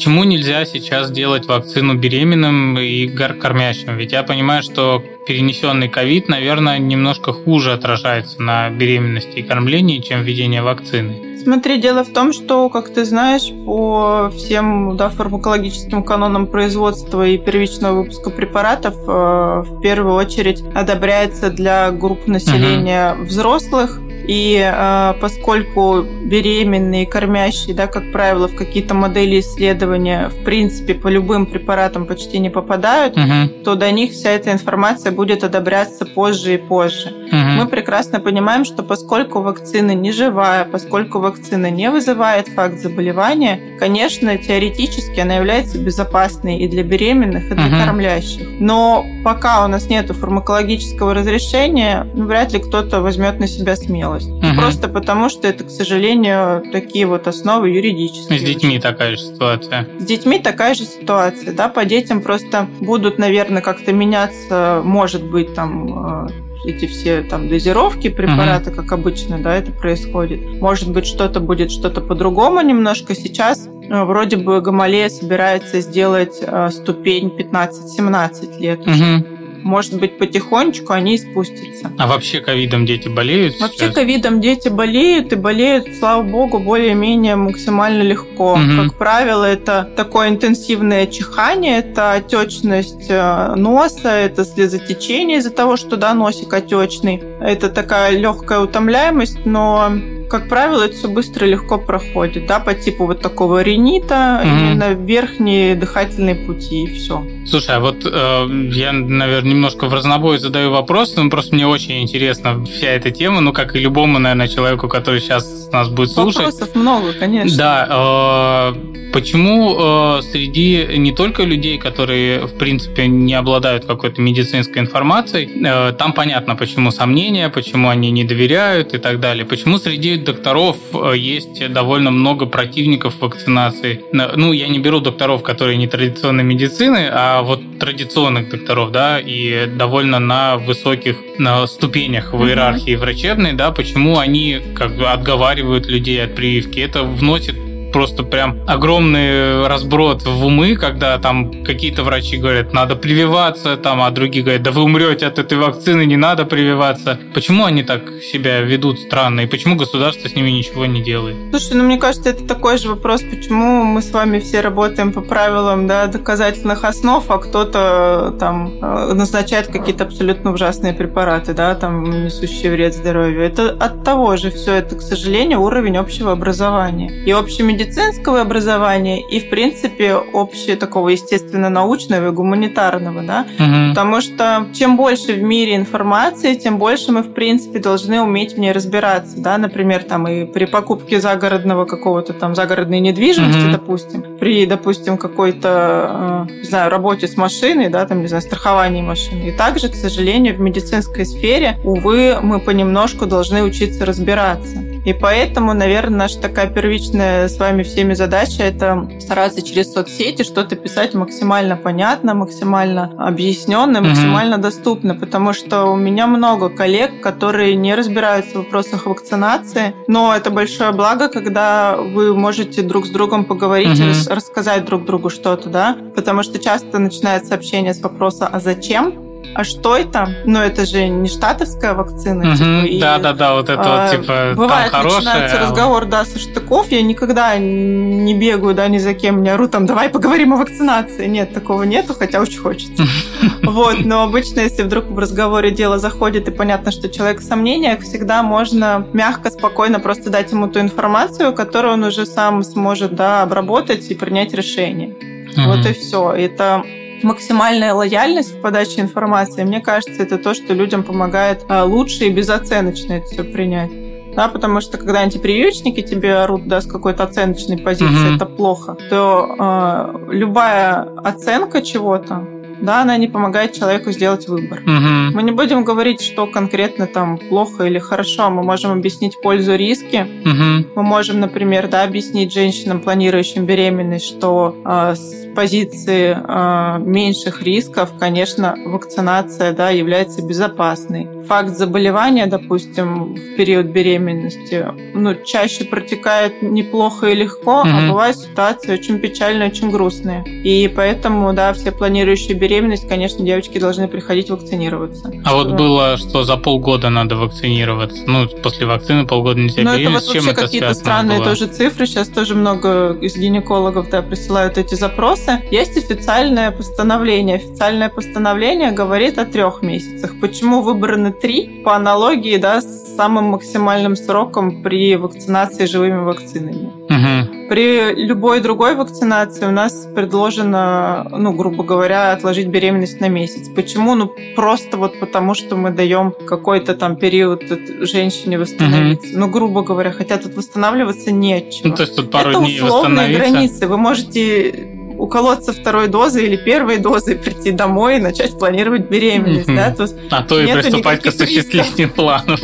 Почему нельзя сейчас делать вакцину беременным и кормящим? Ведь я понимаю, что перенесенный ковид, наверное, немножко хуже отражается на беременности и кормлении, чем введение вакцины. Смотри, дело в том, что, как ты знаешь, по всем да, фармакологическим канонам производства и первичного выпуска препаратов э, в первую очередь одобряется для групп населения угу. взрослых, и э, поскольку беременные, кормящие, да, как правило, в какие-то модели исследования, в принципе, по любым препаратам почти не попадают, угу. то до них вся эта информация будет одобряться позже и позже. Угу. Мы прекрасно понимаем, что поскольку вакцина не живая, поскольку вакцина не вызывает факт заболевания, конечно, теоретически она является безопасной и для беременных, и для угу. кормлящих. Но пока у нас нет фармакологического разрешения, ну, вряд ли кто-то возьмет на себя смелость новость. Угу. Просто потому, что это, к сожалению, такие вот основы юридические. С детьми очень. такая же ситуация. С детьми такая же ситуация, да, по детям просто будут, наверное, как-то меняться, может быть, там э, эти все там дозировки препарата, uh как обычно, да, это происходит. Может быть, что-то будет что-то по-другому немножко. Сейчас э, вроде бы Гамалея собирается сделать э, ступень 15-17 лет. uh может быть, потихонечку они и спустятся. А вообще ковидом дети болеют? Вообще сейчас? ковидом дети болеют и болеют, слава богу, более-менее максимально легко. Угу. Как правило, это такое интенсивное чихание, это отечность э, носа, это слезотечение из-за того, что да, носик отечный. Это такая легкая утомляемость, но как правило, это все быстро и легко проходит, да, по типу вот такого ринита, mm-hmm. именно верхние дыхательные пути, и все. Слушай, а вот э, я, наверное, немножко в разнобой задаю вопрос, но просто мне очень интересна вся эта тема, ну, как и любому, наверное, человеку, который сейчас нас будет слушать. Вопросов много, конечно. Да, э, почему э, среди не только людей, которые, в принципе, не обладают какой-то медицинской информацией, э, там понятно, почему сомнения, почему они не доверяют и так далее, почему среди докторов э, есть довольно много противников вакцинации. Ну, я не беру докторов, которые не традиционной медицины, а вот традиционных докторов, да, и довольно на высоких на ступенях в иерархии врачебной, да, почему они как бы отговаривают людей от прививки. Это вносит просто прям огромный разброд в умы, когда там какие-то врачи говорят, надо прививаться, там, а другие говорят, да вы умрете от этой вакцины, не надо прививаться. Почему они так себя ведут странно, и почему государство с ними ничего не делает? Слушай, ну мне кажется, это такой же вопрос, почему мы с вами все работаем по правилам да, доказательных основ, а кто-то там э, назначает какие-то абсолютно ужасные препараты, да, там, несущие вред здоровью. Это от того же все это, к сожалению, уровень общего образования. И общий медицинского образования и, в принципе, общее такого естественно-научного и гуманитарного, да, угу. потому что чем больше в мире информации, тем больше мы, в принципе, должны уметь в ней разбираться, да, например, там и при покупке загородного какого-то там загородной недвижимости, угу. допустим, при, допустим, какой-то, э, не знаю, работе с машиной, да, там, не знаю, страховании машины. И также, к сожалению, в медицинской сфере, увы, мы понемножку должны учиться разбираться. И поэтому, наверное, наша такая первичная с вами всеми задача – это стараться через соцсети что-то писать максимально понятно, максимально объясненно, максимально mm-hmm. доступно, потому что у меня много коллег, которые не разбираются в вопросах вакцинации, но это большое благо, когда вы можете друг с другом поговорить mm-hmm. и рас- рассказать друг другу что-то, да, потому что часто начинается общение с вопроса «а зачем?», а что это? Ну, это же не штатовская вакцина. Угу, типа, да, и, да, да, вот это а, вот, типа, Бывает, там начинается хорошая, разговор, да, со штыков. Я никогда не бегаю, да, ни за кем, не ору там, давай поговорим о вакцинации. Нет, такого нету, хотя очень хочется. Вот, но обычно, если вдруг в разговоре дело заходит, и понятно, что человек в сомнениях, всегда можно мягко, спокойно просто дать ему ту информацию, которую он уже сам сможет, да, обработать и принять решение. Вот и все. Это максимальная лояльность в подаче информации, мне кажется, это то, что людям помогает а, лучше и безоценочно это все принять. Да, потому что когда антипрививочники тебе орут да, с какой-то оценочной позиции, mm-hmm. это плохо, то э, любая оценка чего-то, да, она не помогает человеку сделать выбор. Угу. Мы не будем говорить, что конкретно там плохо или хорошо. Мы можем объяснить пользу, риски. Угу. Мы можем, например, да, объяснить женщинам, планирующим беременность, что э, с позиции э, меньших рисков, конечно, вакцинация да, является безопасной. Факт заболевания, допустим, в период беременности, ну, чаще протекает неплохо и легко, угу. а бывают ситуации очень печальные, очень грустные. И поэтому, да, все планирующие беременность беременность, конечно, девочки должны приходить вакцинироваться. А вот было, что за полгода надо вакцинироваться. Ну, после вакцины полгода нельзя Ну, это вот вообще какие-то странные было? тоже цифры. Сейчас тоже много из гинекологов да, присылают эти запросы. Есть официальное постановление. Официальное постановление говорит о трех месяцах. Почему выбраны три? По аналогии да, с самым максимальным сроком при вакцинации живыми вакцинами. Угу. При любой другой вакцинации у нас предложено, ну, грубо говоря, отложить беременность на месяц. Почему? Ну, просто вот потому, что мы даем какой-то там период женщине восстановиться. Угу. Ну, грубо говоря, хотя тут восстанавливаться нечего. Ну, то есть тут пару Это дней условные границы. Вы можете уколоться второй дозой или первой дозой, прийти домой и начать планировать беременность. Mm-hmm. Да? То а то и приступать к осуществлению планов.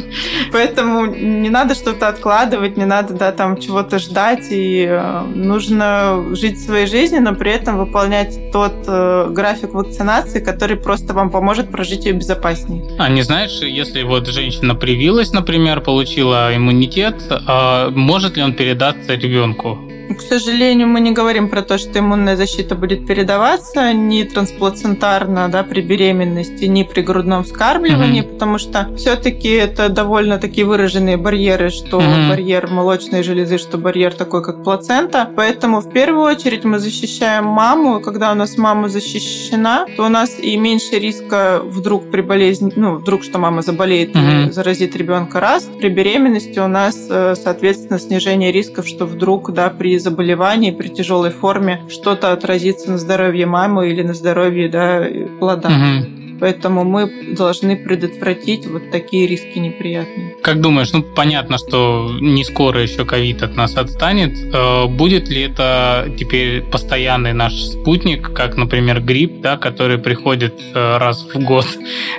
Поэтому не надо что-то откладывать, не надо да, там чего-то ждать, и э, нужно жить своей жизнью, но при этом выполнять тот э, график вакцинации, который просто вам поможет прожить ее безопаснее. А не знаешь, если вот женщина привилась, например, получила иммунитет, э, может ли он передаться ребенку? К сожалению, мы не говорим про то, что иммунная защита будет передаваться ни трансплацентарно да, при беременности, ни при грудном вскармливании, mm-hmm. потому что все-таки это довольно такие выраженные барьеры, что mm-hmm. барьер молочной железы, что барьер такой, как плацента. Поэтому в первую очередь мы защищаем маму. Когда у нас мама защищена, то у нас и меньше риска вдруг при болезни, ну, вдруг, что мама заболеет mm-hmm. и заразит ребенка раз. При беременности у нас, э, соответственно, снижение рисков, что вдруг, да, при заболевании, при тяжелой форме что-то отразится на здоровье мамы или на здоровье, да, плода. Mm-hmm. Поэтому мы должны предотвратить вот такие риски неприятные. Как думаешь, ну понятно, что не скоро еще ковид от нас отстанет. Э, будет ли это теперь постоянный наш спутник, как, например, грипп, да, который приходит э, раз в год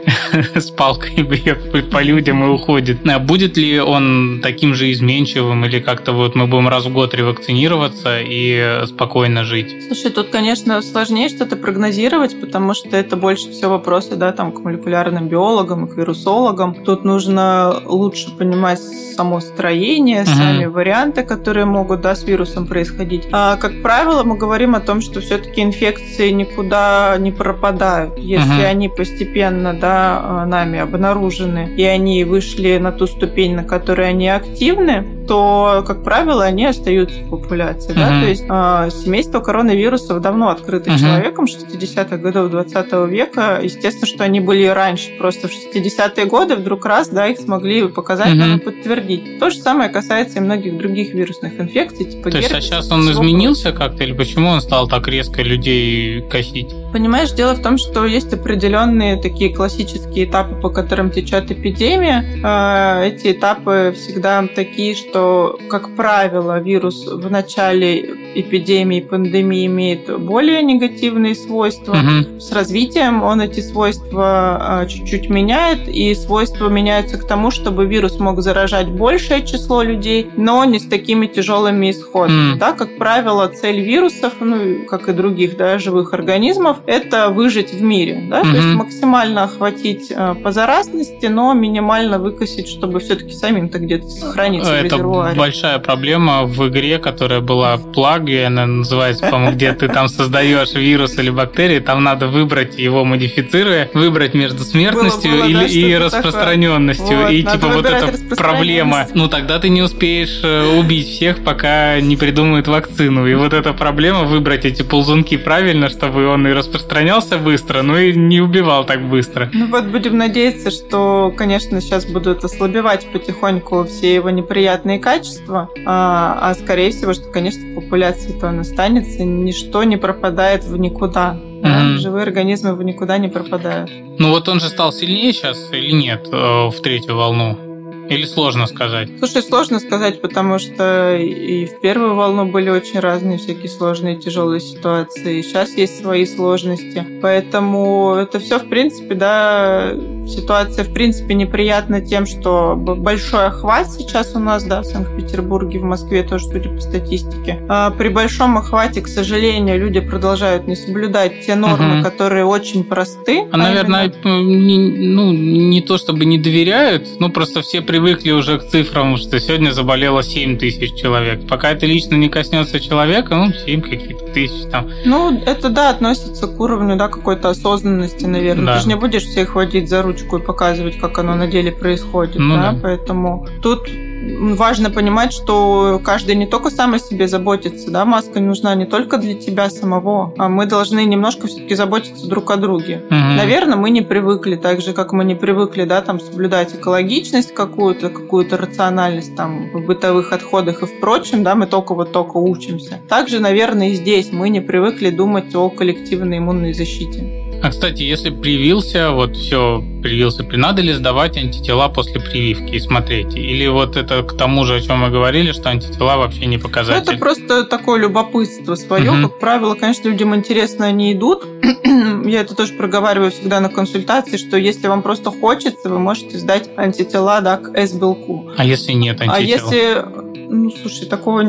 с палкой бьет по людям и уходит? А будет ли он таким же изменчивым или как-то вот мы будем раз в год ревакцинироваться и спокойно жить? Слушай, тут, конечно, сложнее что-то прогнозировать, потому что это больше всего вопрос вопросы, да, там, к молекулярным биологам и к вирусологам. Тут нужно лучше понимать само строение, угу. сами варианты, которые могут, да, с вирусом происходить. А, как правило, мы говорим о том, что все-таки инфекции никуда не пропадают. Если угу. они постепенно, да, нами обнаружены, и они вышли на ту ступень, на которой они активны, то, как правило, они остаются в популяции. Mm-hmm. Да? То есть э, семейство коронавирусов давно открыто mm-hmm. человеком 60-х годов 20 века. Естественно, что они были и раньше. Просто в 60-е годы вдруг раз да, их смогли показать и подтвердить. То же самое касается и многих других вирусных инфекций, типа То есть а сейчас он изменился как-то или почему он стал так резко людей косить? Понимаешь, дело в том, что есть определенные такие классические этапы, по которым течет эпидемия. А, эти этапы всегда такие, что что, как правило, вирус в начале эпидемии, пандемии имеет более негативные свойства. Угу. С развитием он эти свойства а, чуть-чуть меняет, и свойства меняются к тому, чтобы вирус мог заражать большее число людей, но не с такими тяжелыми исходами. Mm. Да, как правило, цель вирусов, ну, как и других да, живых организмов, это выжить в мире. Да? Mm-hmm. То есть максимально охватить а, по заразности, но минимально выкосить, чтобы все-таки самим-то где-то сохраниться. Это большая проблема в игре, которая была плаги, она называется, по-моему, где ты там создаешь вирус или бактерии, там надо выбрать его модифицируя, выбрать между смертностью было, было, или, да, и распространенностью. Вот, и типа вот эта проблема. Ну тогда ты не успеешь э, убить всех, пока не придумают вакцину. И вот эта проблема выбрать эти ползунки правильно, чтобы он и распространялся быстро, но и не убивал так быстро. Ну вот будем надеяться, что, конечно, сейчас будут ослабевать потихоньку все его неприятные разные качества, а, а скорее всего, что, конечно, в популяции-то он останется, ничто не пропадает в никуда. Да? Mm-hmm. Живые организмы в никуда не пропадают. Ну вот он же стал сильнее сейчас или нет э, в третью волну? Или сложно сказать? Слушай, сложно сказать, потому что и в первую волну были очень разные всякие сложные, тяжелые ситуации. И сейчас есть свои сложности. Поэтому это все, в принципе, да, ситуация, в принципе, неприятна тем, что большой охват сейчас у нас, да, в Санкт-Петербурге, в Москве тоже, судя по статистике. А при большом охвате, к сожалению, люди продолжают не соблюдать те нормы, угу. которые очень просты. А, а наверное, именно... не, ну, не то чтобы не доверяют, но просто все при привыкли уже к цифрам, что сегодня заболело 7 тысяч человек. Пока это лично не коснется человека, ну, 7 какие-то тысяч там. Ну, это, да, относится к уровню, да, какой-то осознанности, наверное. Да. Ты же не будешь всех водить за ручку и показывать, как оно на деле происходит, ну, да? да? Поэтому тут важно понимать, что каждый не только сам о себе заботится, да, маска нужна не только для тебя самого, а мы должны немножко все-таки заботиться друг о друге. Угу. Наверное, мы не привыкли, так же, как мы не привыкли, да, там, соблюдать экологичность какую-то, какую-то рациональность там в бытовых отходах и в прочем, да, мы только вот только учимся. Также, наверное, и здесь мы не привыкли думать о коллективной иммунной защите. А, кстати, если привился, вот все, привился, надо ли сдавать антитела после прививки и смотреть? Или вот это к тому же, о чем мы говорили, что антитела вообще не показатель? Ну, это просто такое любопытство свое. Угу. Как правило, конечно, людям интересно, они идут. Я это тоже проговариваю всегда на консультации, что если вам просто хочется, вы можете сдать антитела да, к С-белку. А если нет антител? А если Ну, слушай, такого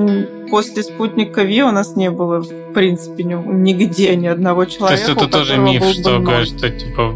после спутника Ви у нас не было, в принципе, нигде ни одного человека. То есть это тоже миф, что что типа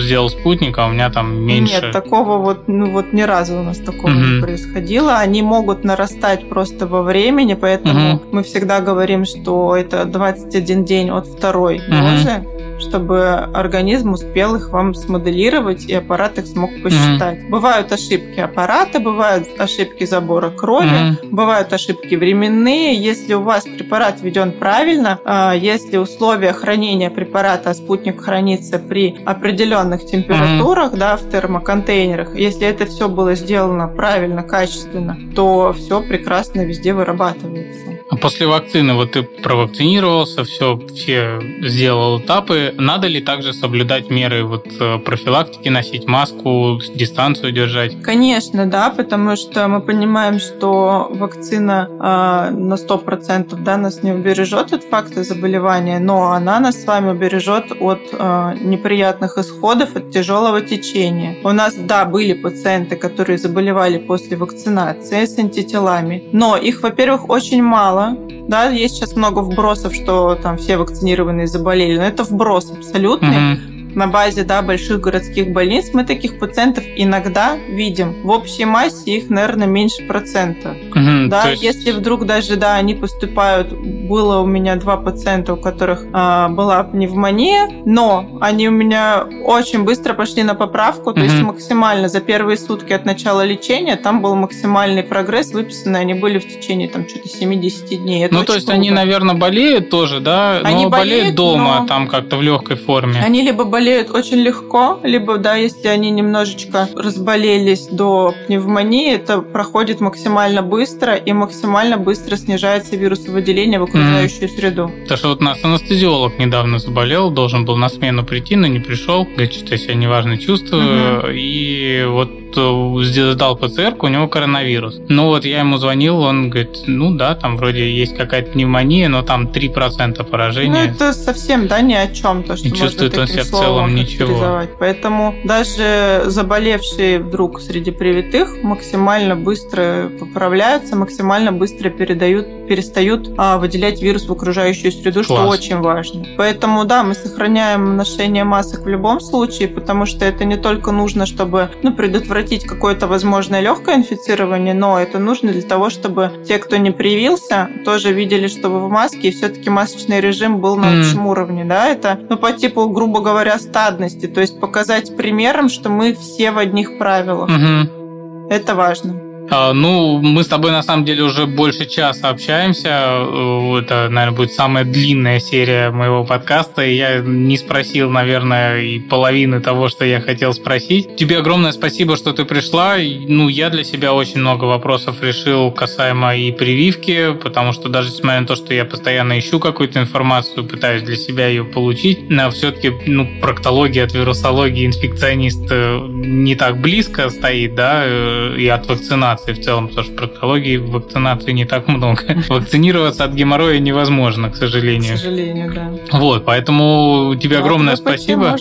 сделал спутник, а у меня там меньше. Нет, такого вот, ну вот ни разу у нас такого угу. не происходило. Они могут нарастать просто во времени, поэтому угу. мы всегда говорим, что это 21 день от второй угу. дозы чтобы организм успел их вам смоделировать, и аппарат их смог посчитать. Mm-hmm. Бывают ошибки аппарата, бывают ошибки забора крови, mm-hmm. бывают ошибки временные. Если у вас препарат введен правильно, а, если условия хранения препарата, а спутник хранится при определенных температурах, mm-hmm. да, в термоконтейнерах, если это все было сделано правильно, качественно, то все прекрасно везде вырабатывается. А после вакцины, вот ты провакцинировался, все, все сделал этапы, надо ли также соблюдать меры вот э, профилактики, носить маску, дистанцию держать? Конечно, да, потому что мы понимаем, что вакцина э, на 100% да, нас не убережет от факта заболевания, но она нас с вами убережет от э, неприятных исходов, от тяжелого течения. У нас, да, были пациенты, которые заболевали после вакцинации с антителами, но их, во-первых, очень мало, мало. Да, есть сейчас много вбросов, что там все вакцинированные заболели, но это вброс абсолютный. Mm-hmm на базе да, больших городских больниц, мы таких пациентов иногда видим. В общей массе их, наверное, меньше процента. Угу, да, есть... Если вдруг даже да, они поступают, было у меня два пациента, у которых а, была пневмония, но они у меня очень быстро пошли на поправку, то угу. есть максимально за первые сутки от начала лечения там был максимальный прогресс, выписаны они были в течение там что-то 70 дней. Это ну, то есть круто. они, наверное, болеют тоже, да? Они но болеют, болеют дома, но... там как-то в легкой форме. Они либо болеют болеют очень легко, либо, да, если они немножечко разболелись до пневмонии, это проходит максимально быстро и максимально быстро снижается вирусовыделение в окружающую mm. среду. То, что вот у нас анестезиолог недавно заболел, должен был на смену прийти, но не пришел, говорит, что я себя неважно чувствую, mm-hmm. и вот сдал ПЦР, у него коронавирус. Ну вот я ему звонил, он говорит, ну да, там вроде есть какая-то пневмония, но там 3% поражения. Ну это совсем, да, ни о чем, то, что Не чувствует он себя в целом ничего. Поэтому даже заболевшие вдруг среди привитых максимально быстро поправляются, максимально быстро передают, перестают а, выделять вирус в окружающую среду, Класс. что очень важно. Поэтому да, мы сохраняем ношение масок в любом случае, потому что это не только нужно, чтобы ну, предотвратить какое-то возможное легкое инфицирование, но это нужно для того, чтобы те, кто не привился, тоже видели, что вы в маске, и все-таки масочный режим был на общем mm. уровне, да, это, ну, по типу, грубо говоря, стадности, то есть показать примером, что мы все в одних правилах. Mm-hmm. Это важно. А, ну, мы с тобой на самом деле уже больше часа общаемся. Э, это, наверное, будет самая длинная серия моего подкаста. И я не спросил, наверное, и половины того, что я хотел спросить. Тебе огромное спасибо, что ты пришла. Ну, я для себя очень много вопросов решил касаемо и прививки, потому что даже несмотря на то, что я постоянно ищу какую-то информацию, пытаюсь для себя ее получить, но все-таки ну, проктология от вирусологии инфекционист э, не так близко стоит, да, э, и от вакцинации вакцинации в целом, потому что проктологии вакцинации не так много. Вакцинироваться от геморроя невозможно, к сожалению. К сожалению, да. Вот, поэтому тебе огромное спасибо.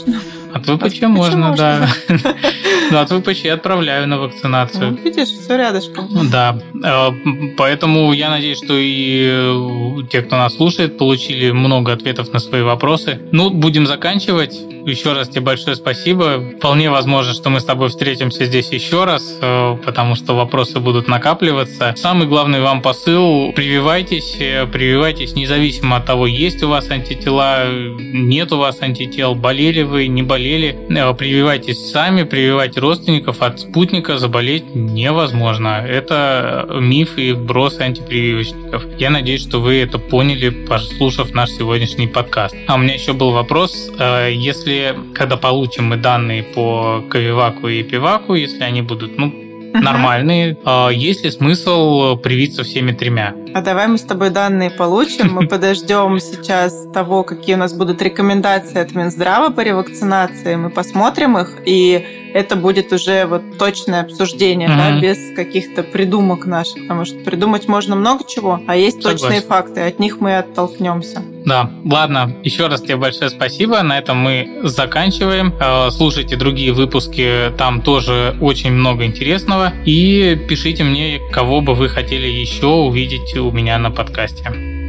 От ВПЧ можно, да. Ну, от ВПЧ отправляю на вакцинацию. Видишь, все рядышком. Да. Э, поэтому я надеюсь, что и э, те, кто нас слушает, получили много ответов на свои вопросы. Ну, будем заканчивать. Еще раз тебе большое спасибо. Вполне возможно, что мы с тобой встретимся здесь еще раз, э, потому что вопросы будут накапливаться. Самый главный вам посыл – прививайтесь, прививайтесь независимо от того, есть у вас антитела, нет у вас антител, болели вы, не болели. Э, прививайтесь сами, прививайте родственников. От спутника заболеть невозможно. Это миф и вброс антипрививочников. Я надеюсь, что вы это поняли, послушав наш сегодняшний подкаст. А у меня еще был вопрос. Если если, когда получим мы данные по Кавиваку и Пиваку, если они будут, ну, нормальные. А есть ли смысл привиться всеми тремя? А давай мы с тобой данные получим. Мы подождем сейчас того, какие у нас будут рекомендации от Минздрава по ревакцинации. Мы посмотрим их, и это будет уже вот точное обсуждение, mm да, без каких-то придумок наших, потому что придумать можно много чего, а есть Согласен. точные факты, от них мы оттолкнемся. Да, ладно, еще раз тебе большое спасибо. На этом мы заканчиваем. Э, слушайте другие выпуски, там тоже очень много интересного. И пишите мне, кого бы вы хотели еще увидеть у меня на подкасте.